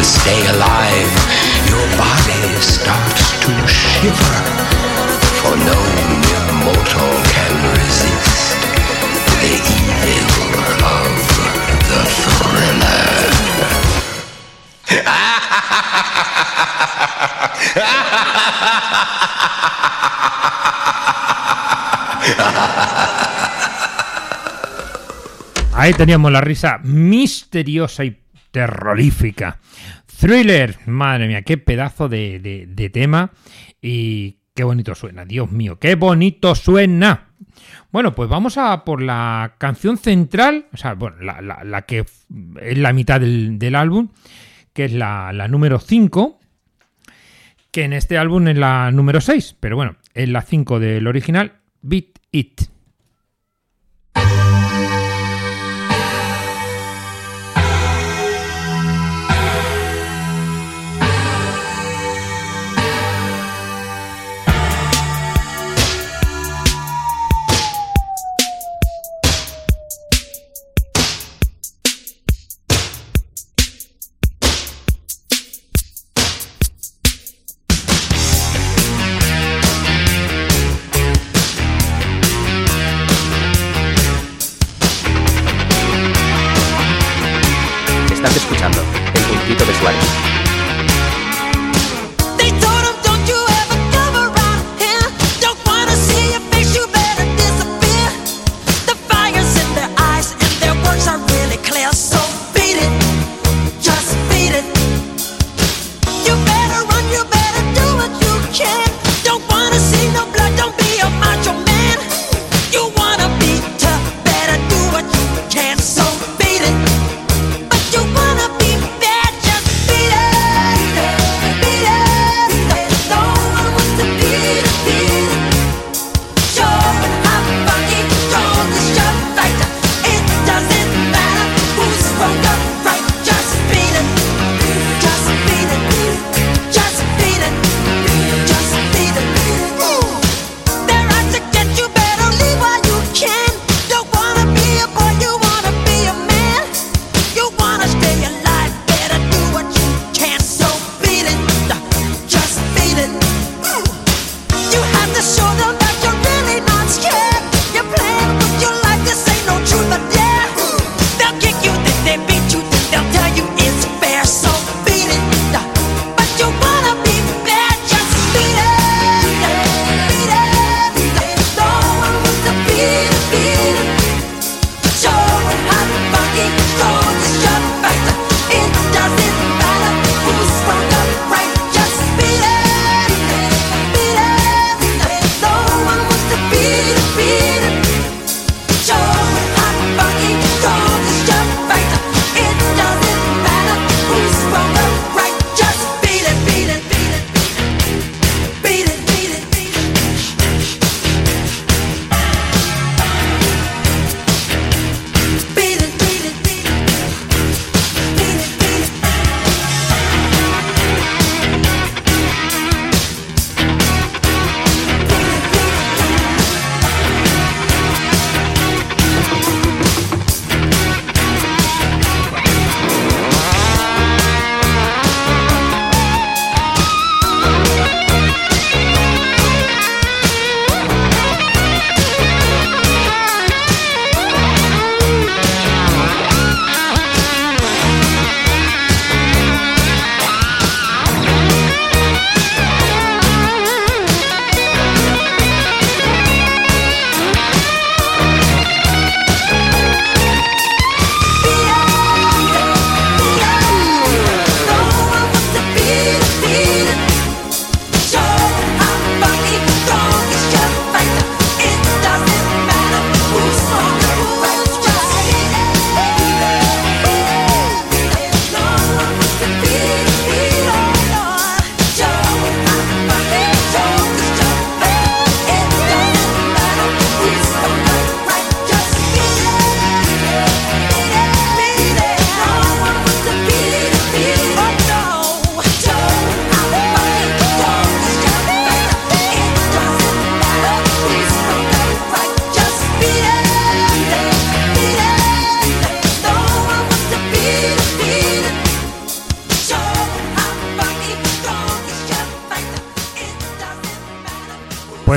Stay alive, your body starts to shiver, for no mere mortal can resist the evil of the thriller. Ahí teníamos la risa misteriosa y terrorífica. Thriller, madre mía, qué pedazo de, de- tema y qué bonito suena, Dios mío, qué bonito suena. Bueno, pues vamos a por la canción central, o sea, bueno, la, que es la mitad del, del álbum, que es la, la número 5, que en este álbum es la número 6, pero bueno, es la 5 del original, Beat It.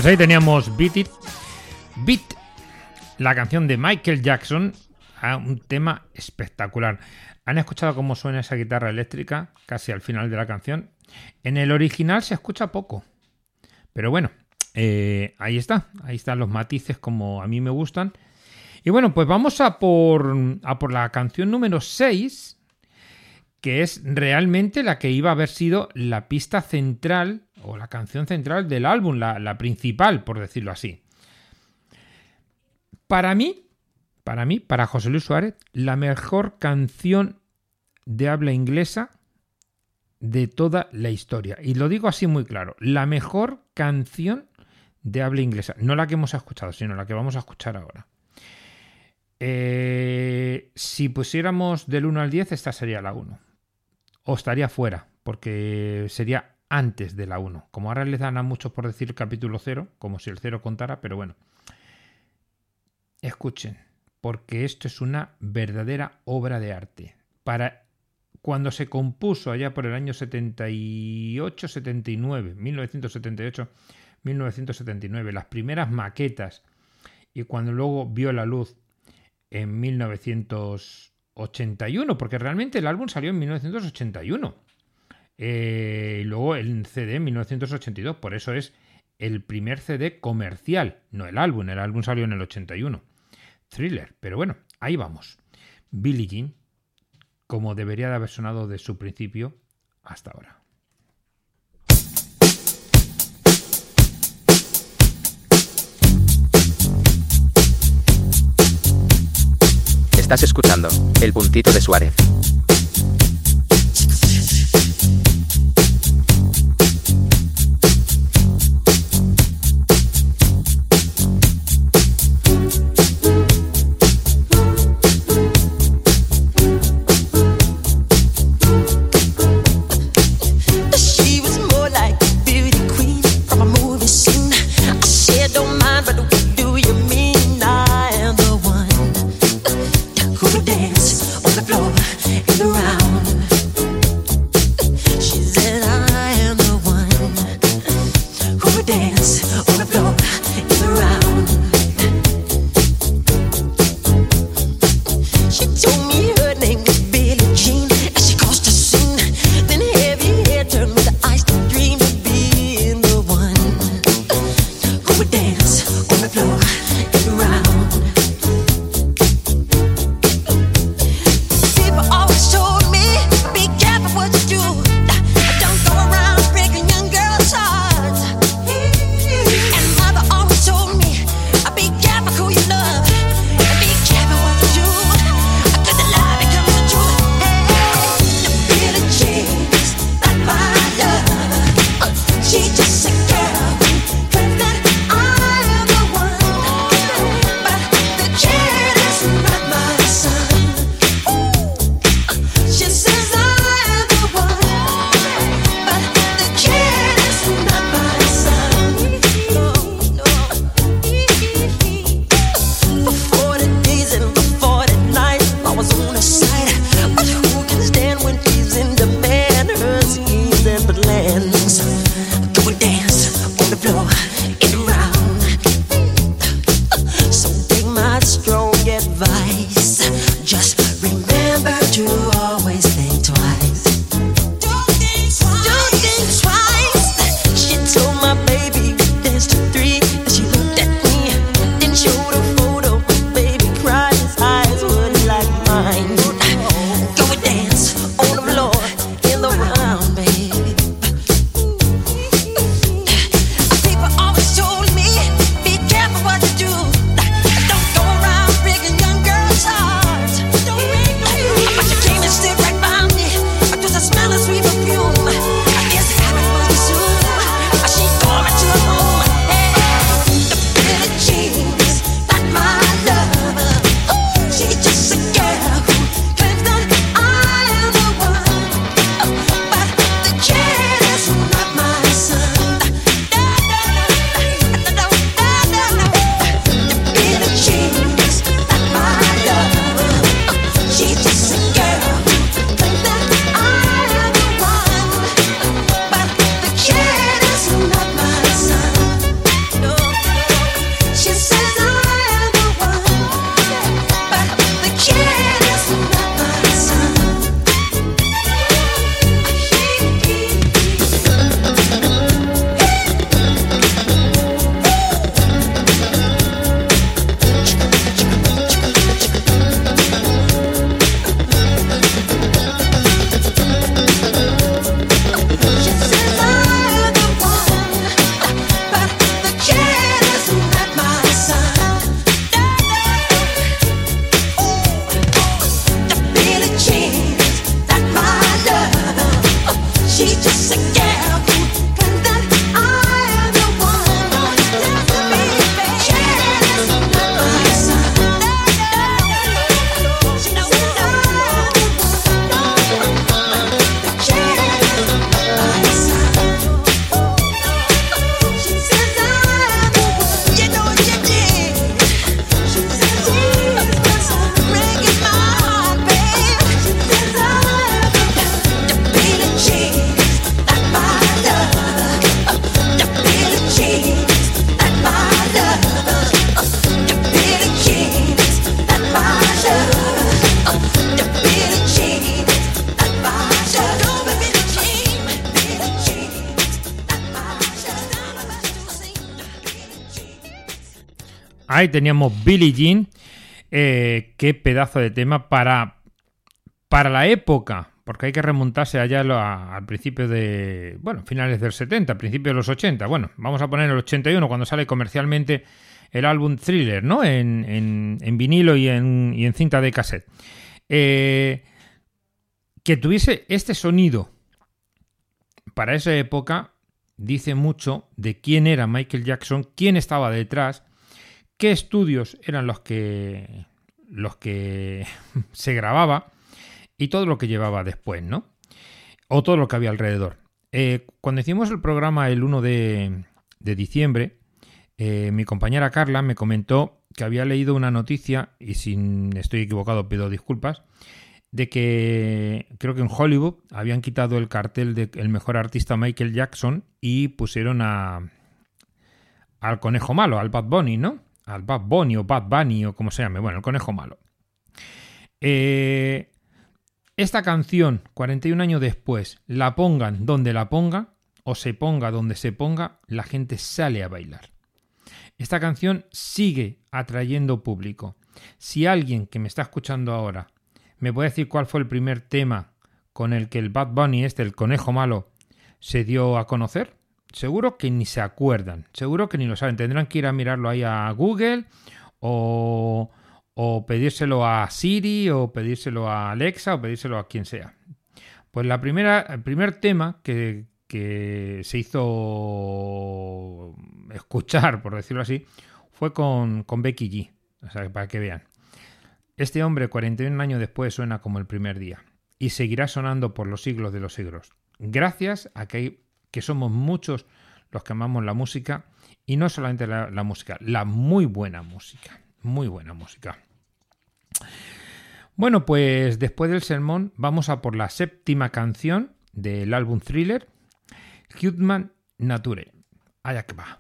Pues ahí teníamos Beat It, Beat, la canción de Michael Jackson, un tema espectacular. ¿Han escuchado cómo suena esa guitarra eléctrica casi al final de la canción? En el original se escucha poco, pero bueno, eh, ahí está, ahí están los matices como a mí me gustan. Y bueno, pues vamos a por, a por la canción número 6, que es realmente la que iba a haber sido la pista central o la canción central del álbum, la, principal, por decirlo así. Para mí, para mí, para José Luis Suárez, la mejor canción de habla inglesa de toda la historia. Y lo digo así muy claro, la mejor canción de habla inglesa. No la que hemos escuchado, sino la que vamos a escuchar ahora. Eh, si pusiéramos del 1 al 10, esta sería la 1. O estaría fuera, porque sería antes de la 1. Como ahora les dan a muchos por decir capítulo 0, como si el 0 contara, pero bueno. Escuchen, porque esto es una verdadera obra de arte. Para cuando se compuso allá por el año 78, 79, 1978, 1979, las primeras maquetas y cuando luego vio la luz en 1981, porque realmente el álbum salió en 1981. Eh, y luego el CD en 1982, por eso es el primer CD comercial, no el álbum, el álbum salió en el 81. Thriller, pero bueno, ahí vamos. Billie Jean, como debería de haber sonado de su principio hasta ahora. Estás escuchando El Puntito de Suárez. Teníamos Billie Jean. eh, qué pedazo de tema para, para la época. Porque hay que remontarse allá al principio de. Bueno, finales del 70, principios de los 80. Bueno, vamos a poner el 81 cuando sale comercialmente el álbum Thriller, ¿no? En, en- en vinilo y en, y en cinta de cassette. Eh, que tuviese este sonido para esa época dice mucho de quién era Michael Jackson, quién estaba detrás, qué estudios eran los que los que se grababa y todo lo que llevaba después, ¿no? O todo lo que había alrededor. Eh, cuando hicimos el programa el 1 de, de diciembre, eh, mi compañera Carla me comentó que había leído una noticia, y si estoy equivocado pido disculpas, de que creo que en Hollywood habían quitado el cartel de el mejor artista Michael Jackson y pusieron a al conejo malo, al Bad Bunny, ¿no? Al Bad Bunny o Bad Bunny o como se llame, bueno, el conejo malo. Eh, esta canción, 41 años después, la pongan donde la ponga o se ponga donde se ponga, la gente sale a bailar. Esta canción sigue atrayendo público. Si alguien que me está escuchando ahora me puede decir cuál fue el primer tema con el que el Bad Bunny, este, el conejo malo, se dio a conocer, seguro que ni se acuerdan, seguro que ni lo saben. Tendrán que ir a mirarlo ahí a Google o, pedírselo a Siri o pedírselo a Alexa o pedírselo a quien sea. Pues la primera, el primer tema que, que se hizo escuchar, por decirlo así, fue con, con Becky G. O sea, para que vean. Este hombre, 41 años después, suena como el primer día y seguirá sonando por los siglos de los siglos. Gracias a que, hay- que somos muchos los que amamos la música y no solamente la, música, la muy buena música. Muy buena música. Bueno, pues después del sermón vamos a por la séptima canción del álbum Thriller, Human Nature. Allá que va.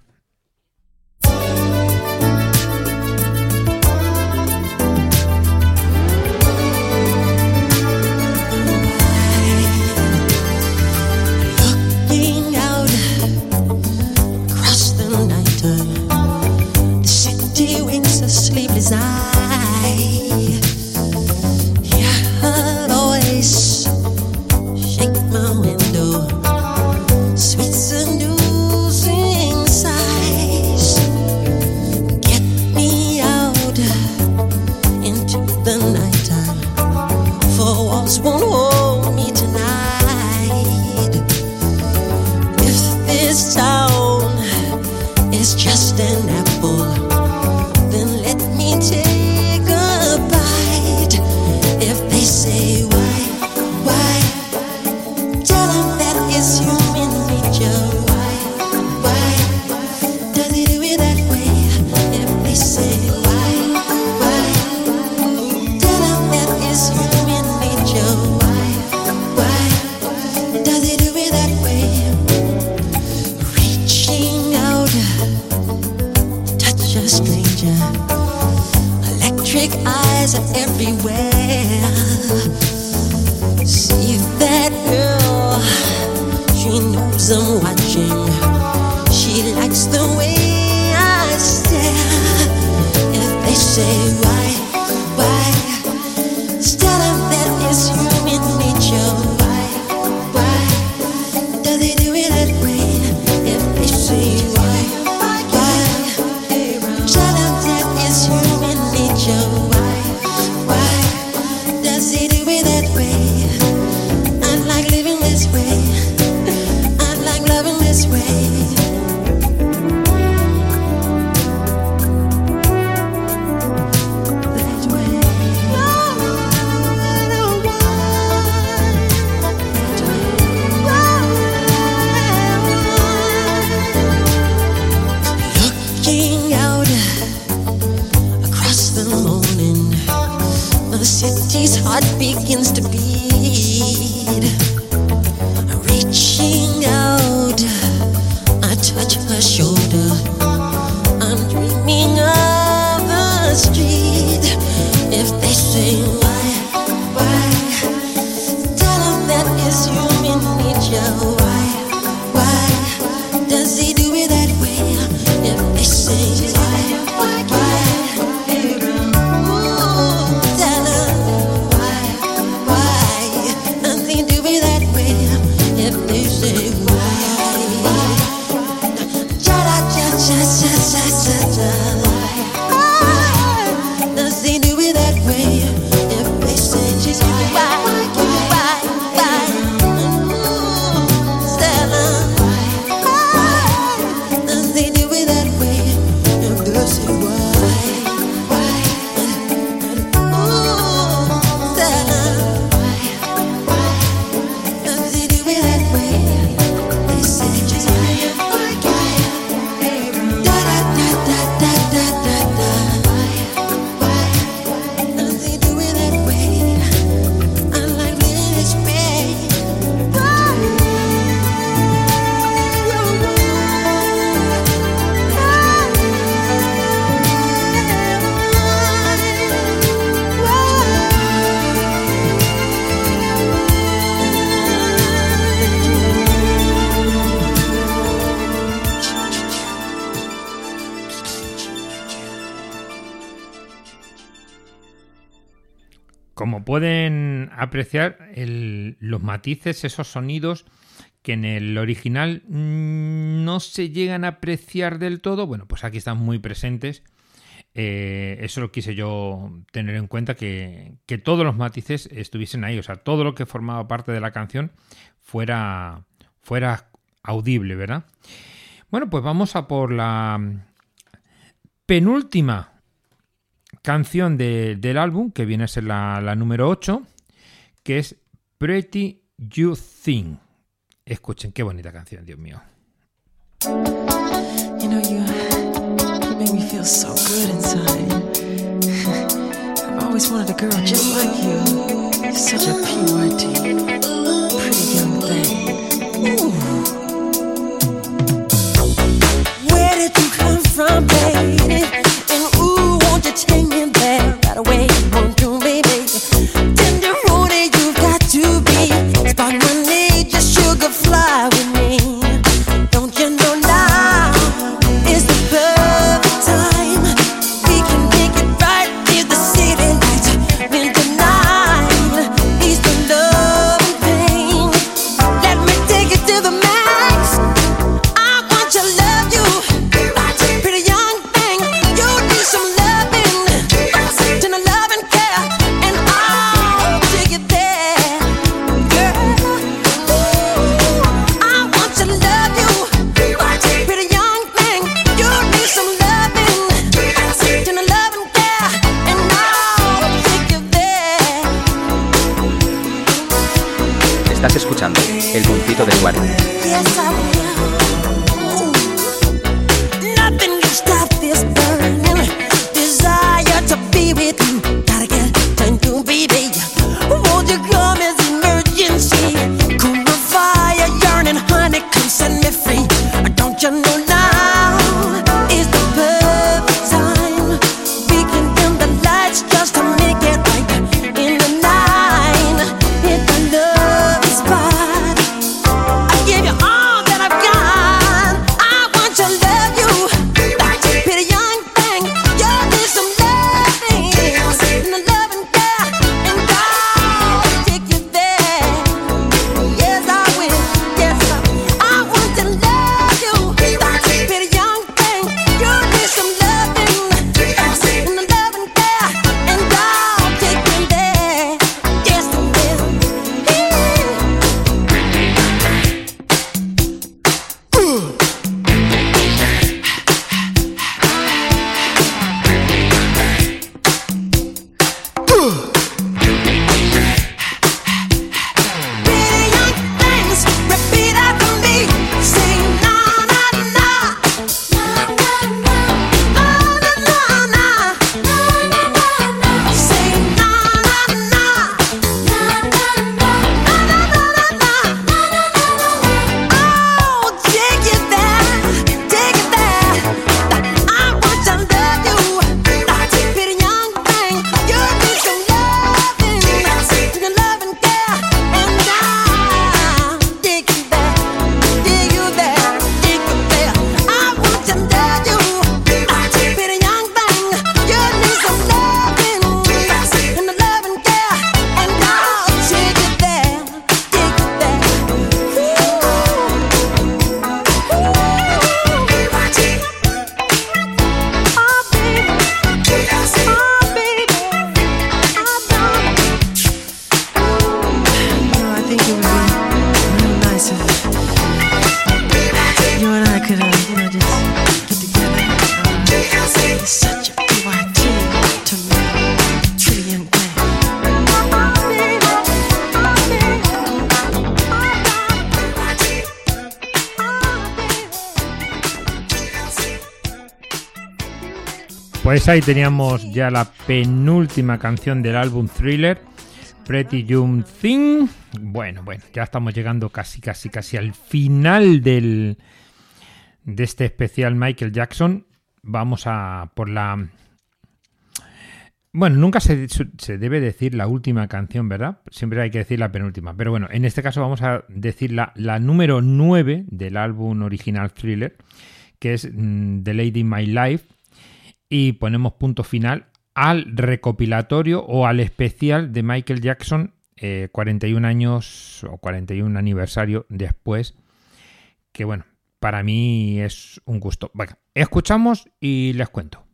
Apreciar los matices, esos sonidos que en el original mm, no se llegan a apreciar del todo. Bueno, pues aquí están muy presentes. Eh, eso lo quise yo tener en cuenta, que, que todos los matices estuviesen ahí, o sea, todo lo que formaba parte de la canción fuera, fuera audible, ¿verdad? Bueno, pues vamos a por la penúltima canción de- del álbum, que viene a ser la, la número 8, que es Pretty You Think. Escuchen, qué bonita canción, Dios mío. You know, you, you make me feel so good inside. I've always wanted a girl just like you. Such a PYT. Pretty young thing. Pues ahí teníamos ya la penúltima canción del álbum Thriller, Pretty Young Thing. Bueno, bueno, ya estamos llegando casi, casi, casi al final del, de este especial Michael Jackson. Vamos a por la... Bueno, nunca se, se debe decir la última canción, ¿verdad? Siempre hay que decir la penúltima. Pero bueno, en este caso vamos a decir la, la número 9 del álbum original Thriller, que es mm, The Lady in My Life y ponemos punto final al recopilatorio o al especial de Michael Jackson eh, 41 años o 41 aniversario después, que bueno, para mí es un gusto. Venga, escuchamos y les cuento.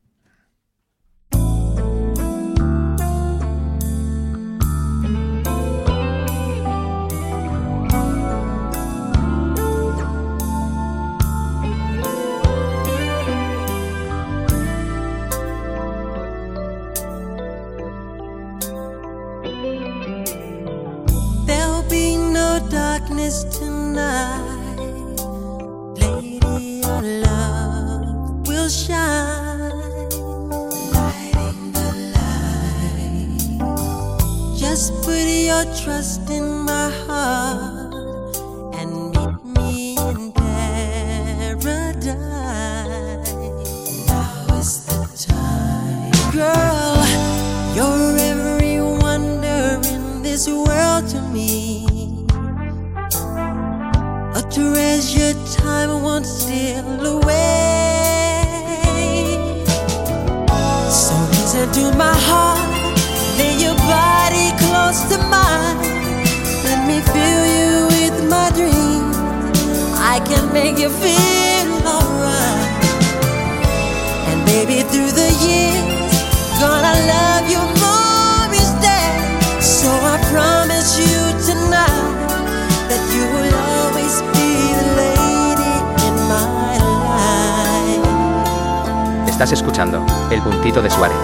darkness tonight. Lady, our love will shine. Lighting the light. Just put your trust in my heart and meet me in paradise. Now is the time. Girl, you're every wonder in this world. To waste your time won't steal away. So listen to my heart, lay your body close to mine. Let me fill you with my dreams. I can make you feel alright. And baby, through the years, gonna love you. Estás escuchando El Puntito de Suárez.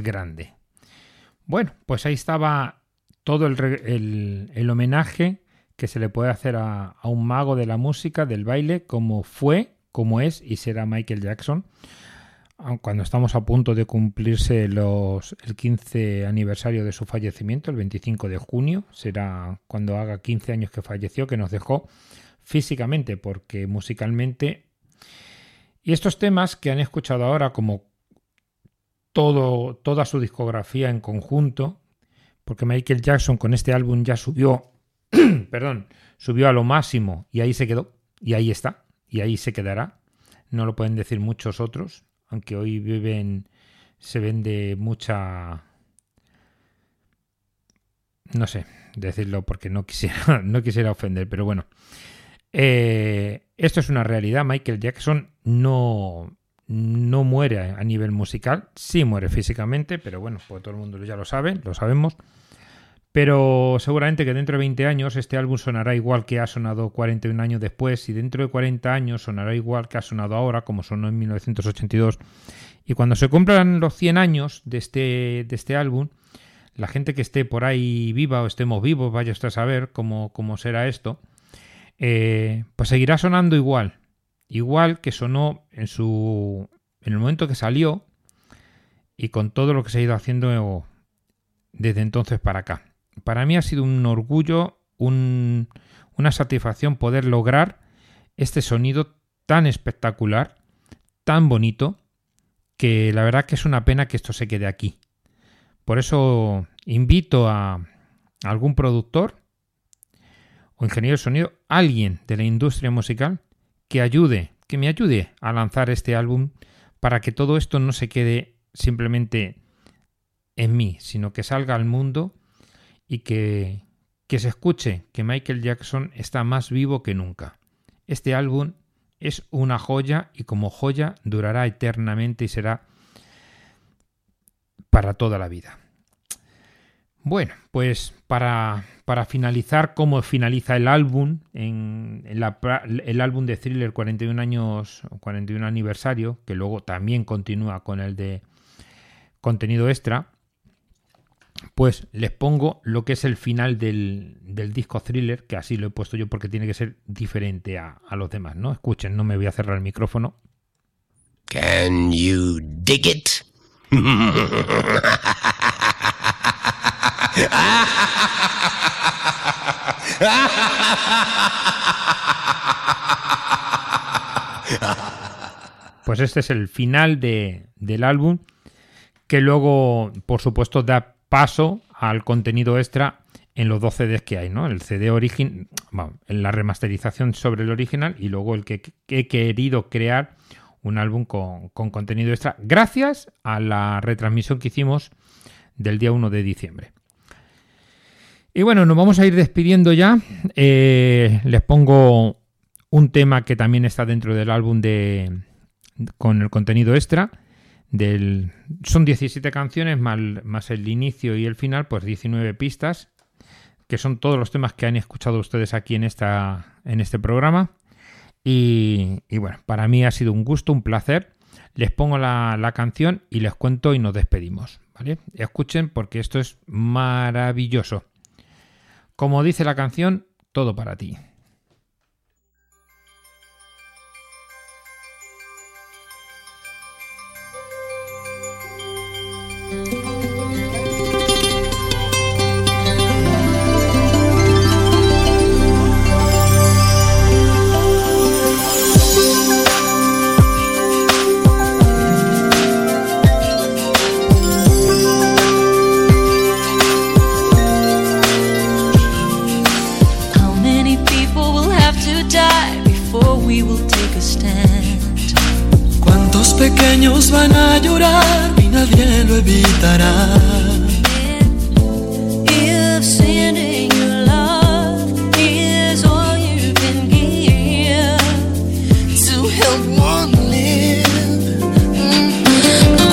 Grande. Bueno, pues ahí estaba todo el, el- homenaje que se le puede hacer a, a un mago de la música, del baile, como fue, como es y será Michael Jackson. Aun Cuando estamos a punto de cumplirse los, el 15 aniversario de su fallecimiento, el 25 de junio, será cuando haga 15 años que falleció, que nos dejó físicamente, porque musicalmente y estos temas que han escuchado ahora, como todo, toda su discografía en conjunto, porque Michael Jackson con este álbum ya subió, perdón, subió a lo máximo y ahí se quedó, y ahí está, y ahí se quedará. No lo pueden decir muchos otros, aunque hoy viven, se vende mucha, no sé, decirlo porque no quisiera, no quisiera ofender, pero bueno. Eh, esto es una realidad. Michael Jackson no, no muere a nivel musical. Sí muere físicamente, pero bueno, pues todo el mundo ya lo sabe, lo sabemos. Pero seguramente que dentro de 20 años este álbum sonará igual que ha sonado 41 años después y dentro de 40 años sonará igual que ha sonado ahora, como sonó en 1982. Y cuando se cumplan los 100 años de este, de este álbum, la gente que esté por ahí viva o estemos vivos, vaya usted a saber cómo, cómo será esto, eh, pues seguirá sonando igual. Igual que sonó en su. en el momento que salió. Y con todo lo que se ha ido haciendo desde entonces para acá. Para mí ha sido un orgullo, un- una satisfacción poder lograr este sonido tan espectacular, tan bonito, que la verdad que es una pena que esto se quede aquí. Por eso invito a algún productor o ingeniero de sonido, alguien de la industria musical que ayude, que me ayude a lanzar este álbum para que todo esto no se quede simplemente en mí, sino que salga al mundo y que, que se escuche que Michael Jackson está más vivo que nunca. Este álbum es una joya y como joya durará eternamente y será para toda la vida. Bueno, pues para, para finalizar, cómo finaliza el álbum, en, el álbum de Thriller 41 años, 41 aniversario, que luego también continúa con el de contenido extra, pues les pongo lo que es el final del, del disco Thriller, que así lo he puesto yo porque tiene que ser diferente a, a los demás, ¿no? Escuchen, no me voy a cerrar el micrófono. Can you dig it? Pues este es el final de- del álbum, que luego, por supuesto, da paso al contenido extra en los dos CDs que hay, ¿no? El CD original, en la remasterización sobre el original y luego el que, que he querido crear un álbum con, con contenido extra, gracias a la retransmisión que hicimos del día 1 de diciembre. Y bueno, nos vamos a ir despidiendo ya. Eh, les pongo un tema que también está dentro del álbum de con el contenido extra. Son 17 canciones más, el inicio y el final, pues 19 pistas, que son todos los temas que han escuchado ustedes aquí en, esta, en este programa. Y, y bueno, para mí ha sido un gusto, un placer. Les pongo la, la canción y les cuento y nos despedimos. ¿vale? Escuchen porque esto es maravilloso. Como dice la canción, todo para ti. Live.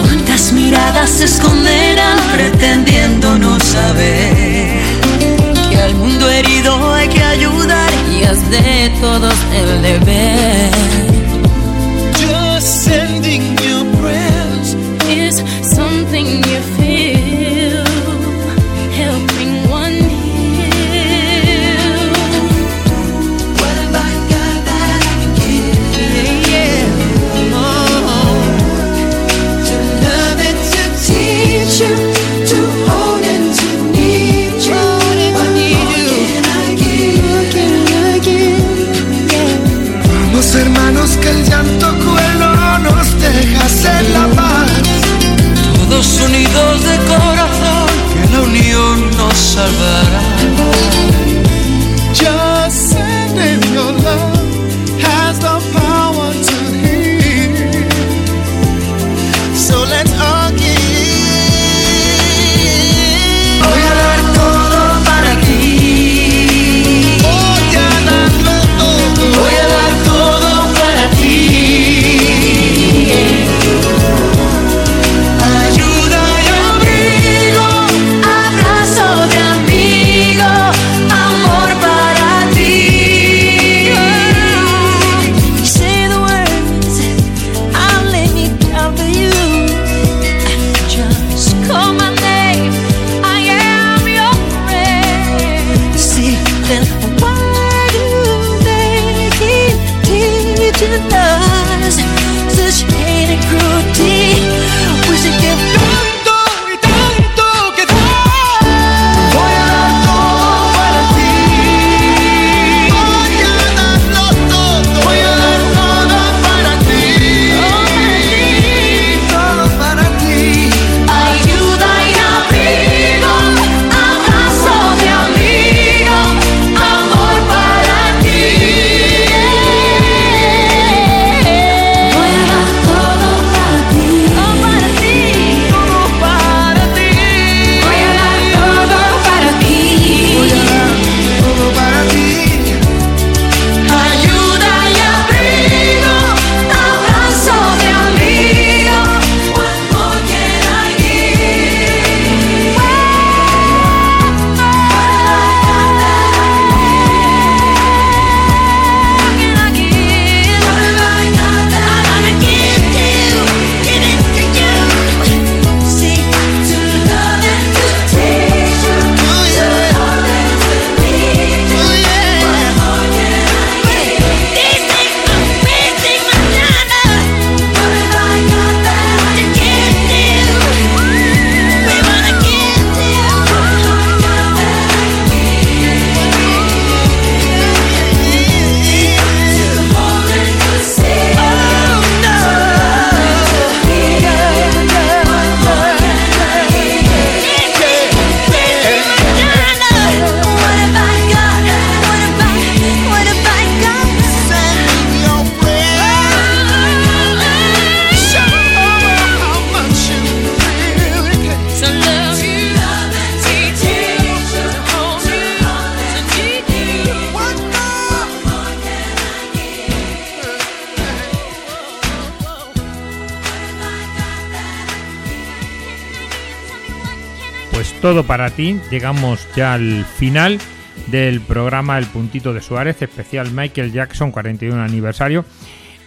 ¿Cuántas miradas se esconderán pretendiendo no saber que al mundo herido hay que ayudar y haz de todos el deber? Todo para ti. Llegamos ya al final del programa El Puntito de Suárez, especial Michael Jackson 41 aniversario.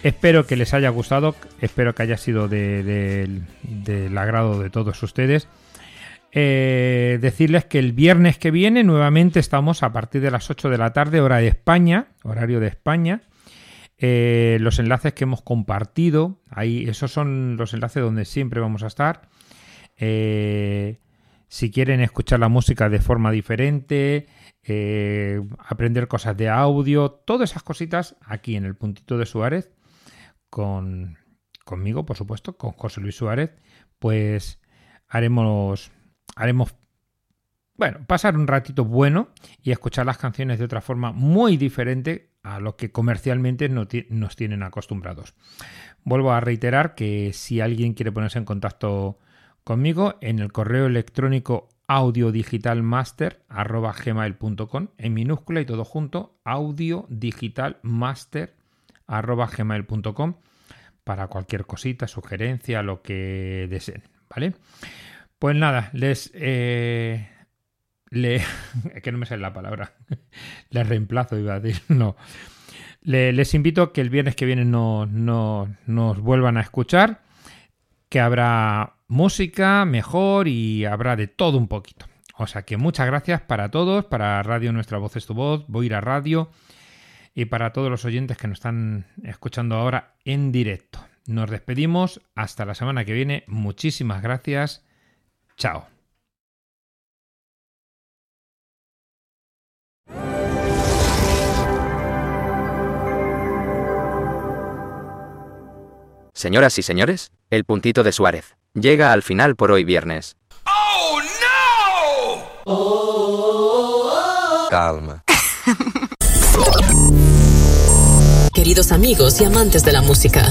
Espero que les haya gustado, espero que haya sido de- de- del agrado de todos ustedes. Eh, decirles que el viernes que viene nuevamente estamos a partir de las 8 de la tarde, hora de España, horario de España. Eh, los enlaces que hemos compartido, ahí, esos son los enlaces donde siempre vamos a estar. Eh, si quieren escuchar la música de forma diferente, eh, aprender cosas de audio, todas esas cositas aquí en el puntito de Suárez, con, conmigo, por supuesto, con José Luis Suárez, pues haremos, haremos, bueno, pasar un ratito bueno y escuchar las canciones de otra forma muy diferente a lo que comercialmente nos tienen acostumbrados. Vuelvo a reiterar que si alguien quiere ponerse en contacto conmigo en el correo electrónico audiodigitalmaster@gmail.com en minúscula y todo junto audiodigitalmaster@gmail.com para cualquier cosita, sugerencia, lo que deseen, ¿vale? Pues nada, les eh, que no me sale la palabra. les reemplazo iba a decir, no. Le- les invito a que el viernes que viene no, no- nos vuelvan a escuchar que habrá música mejor y habrá de todo un poquito. O sea que muchas gracias para todos, para Radio Nuestra Voz es tu voz, voy a a radio y para todos los oyentes que nos están escuchando ahora en directo. Nos despedimos hasta la semana que viene. Muchísimas gracias. Chao. Señoras y señores, el puntito de Suárez llega al final por hoy viernes. Calma. Queridos amigos y amantes de la música,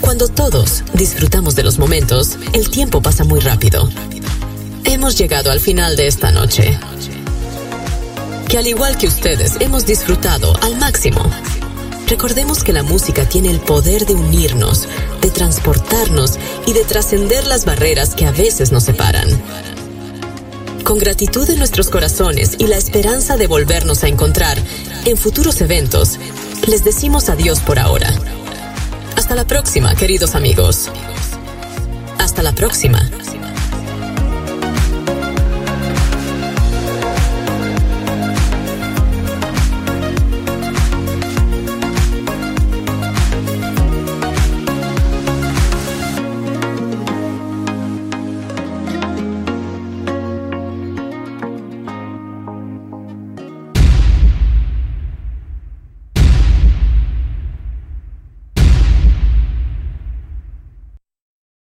cuando todos disfrutamos de los momentos, el tiempo pasa muy rápido. Hemos llegado al final de esta noche. Que al igual que ustedes, hemos disfrutado al máximo. Recordemos que la música tiene el poder de unirnos, de transportarnos y de trascender las barreras que a veces nos separan. Con gratitud en nuestros corazones y la esperanza de volvernos a encontrar en futuros eventos, les decimos adiós por ahora. Hasta la próxima, queridos amigos. Hasta la próxima.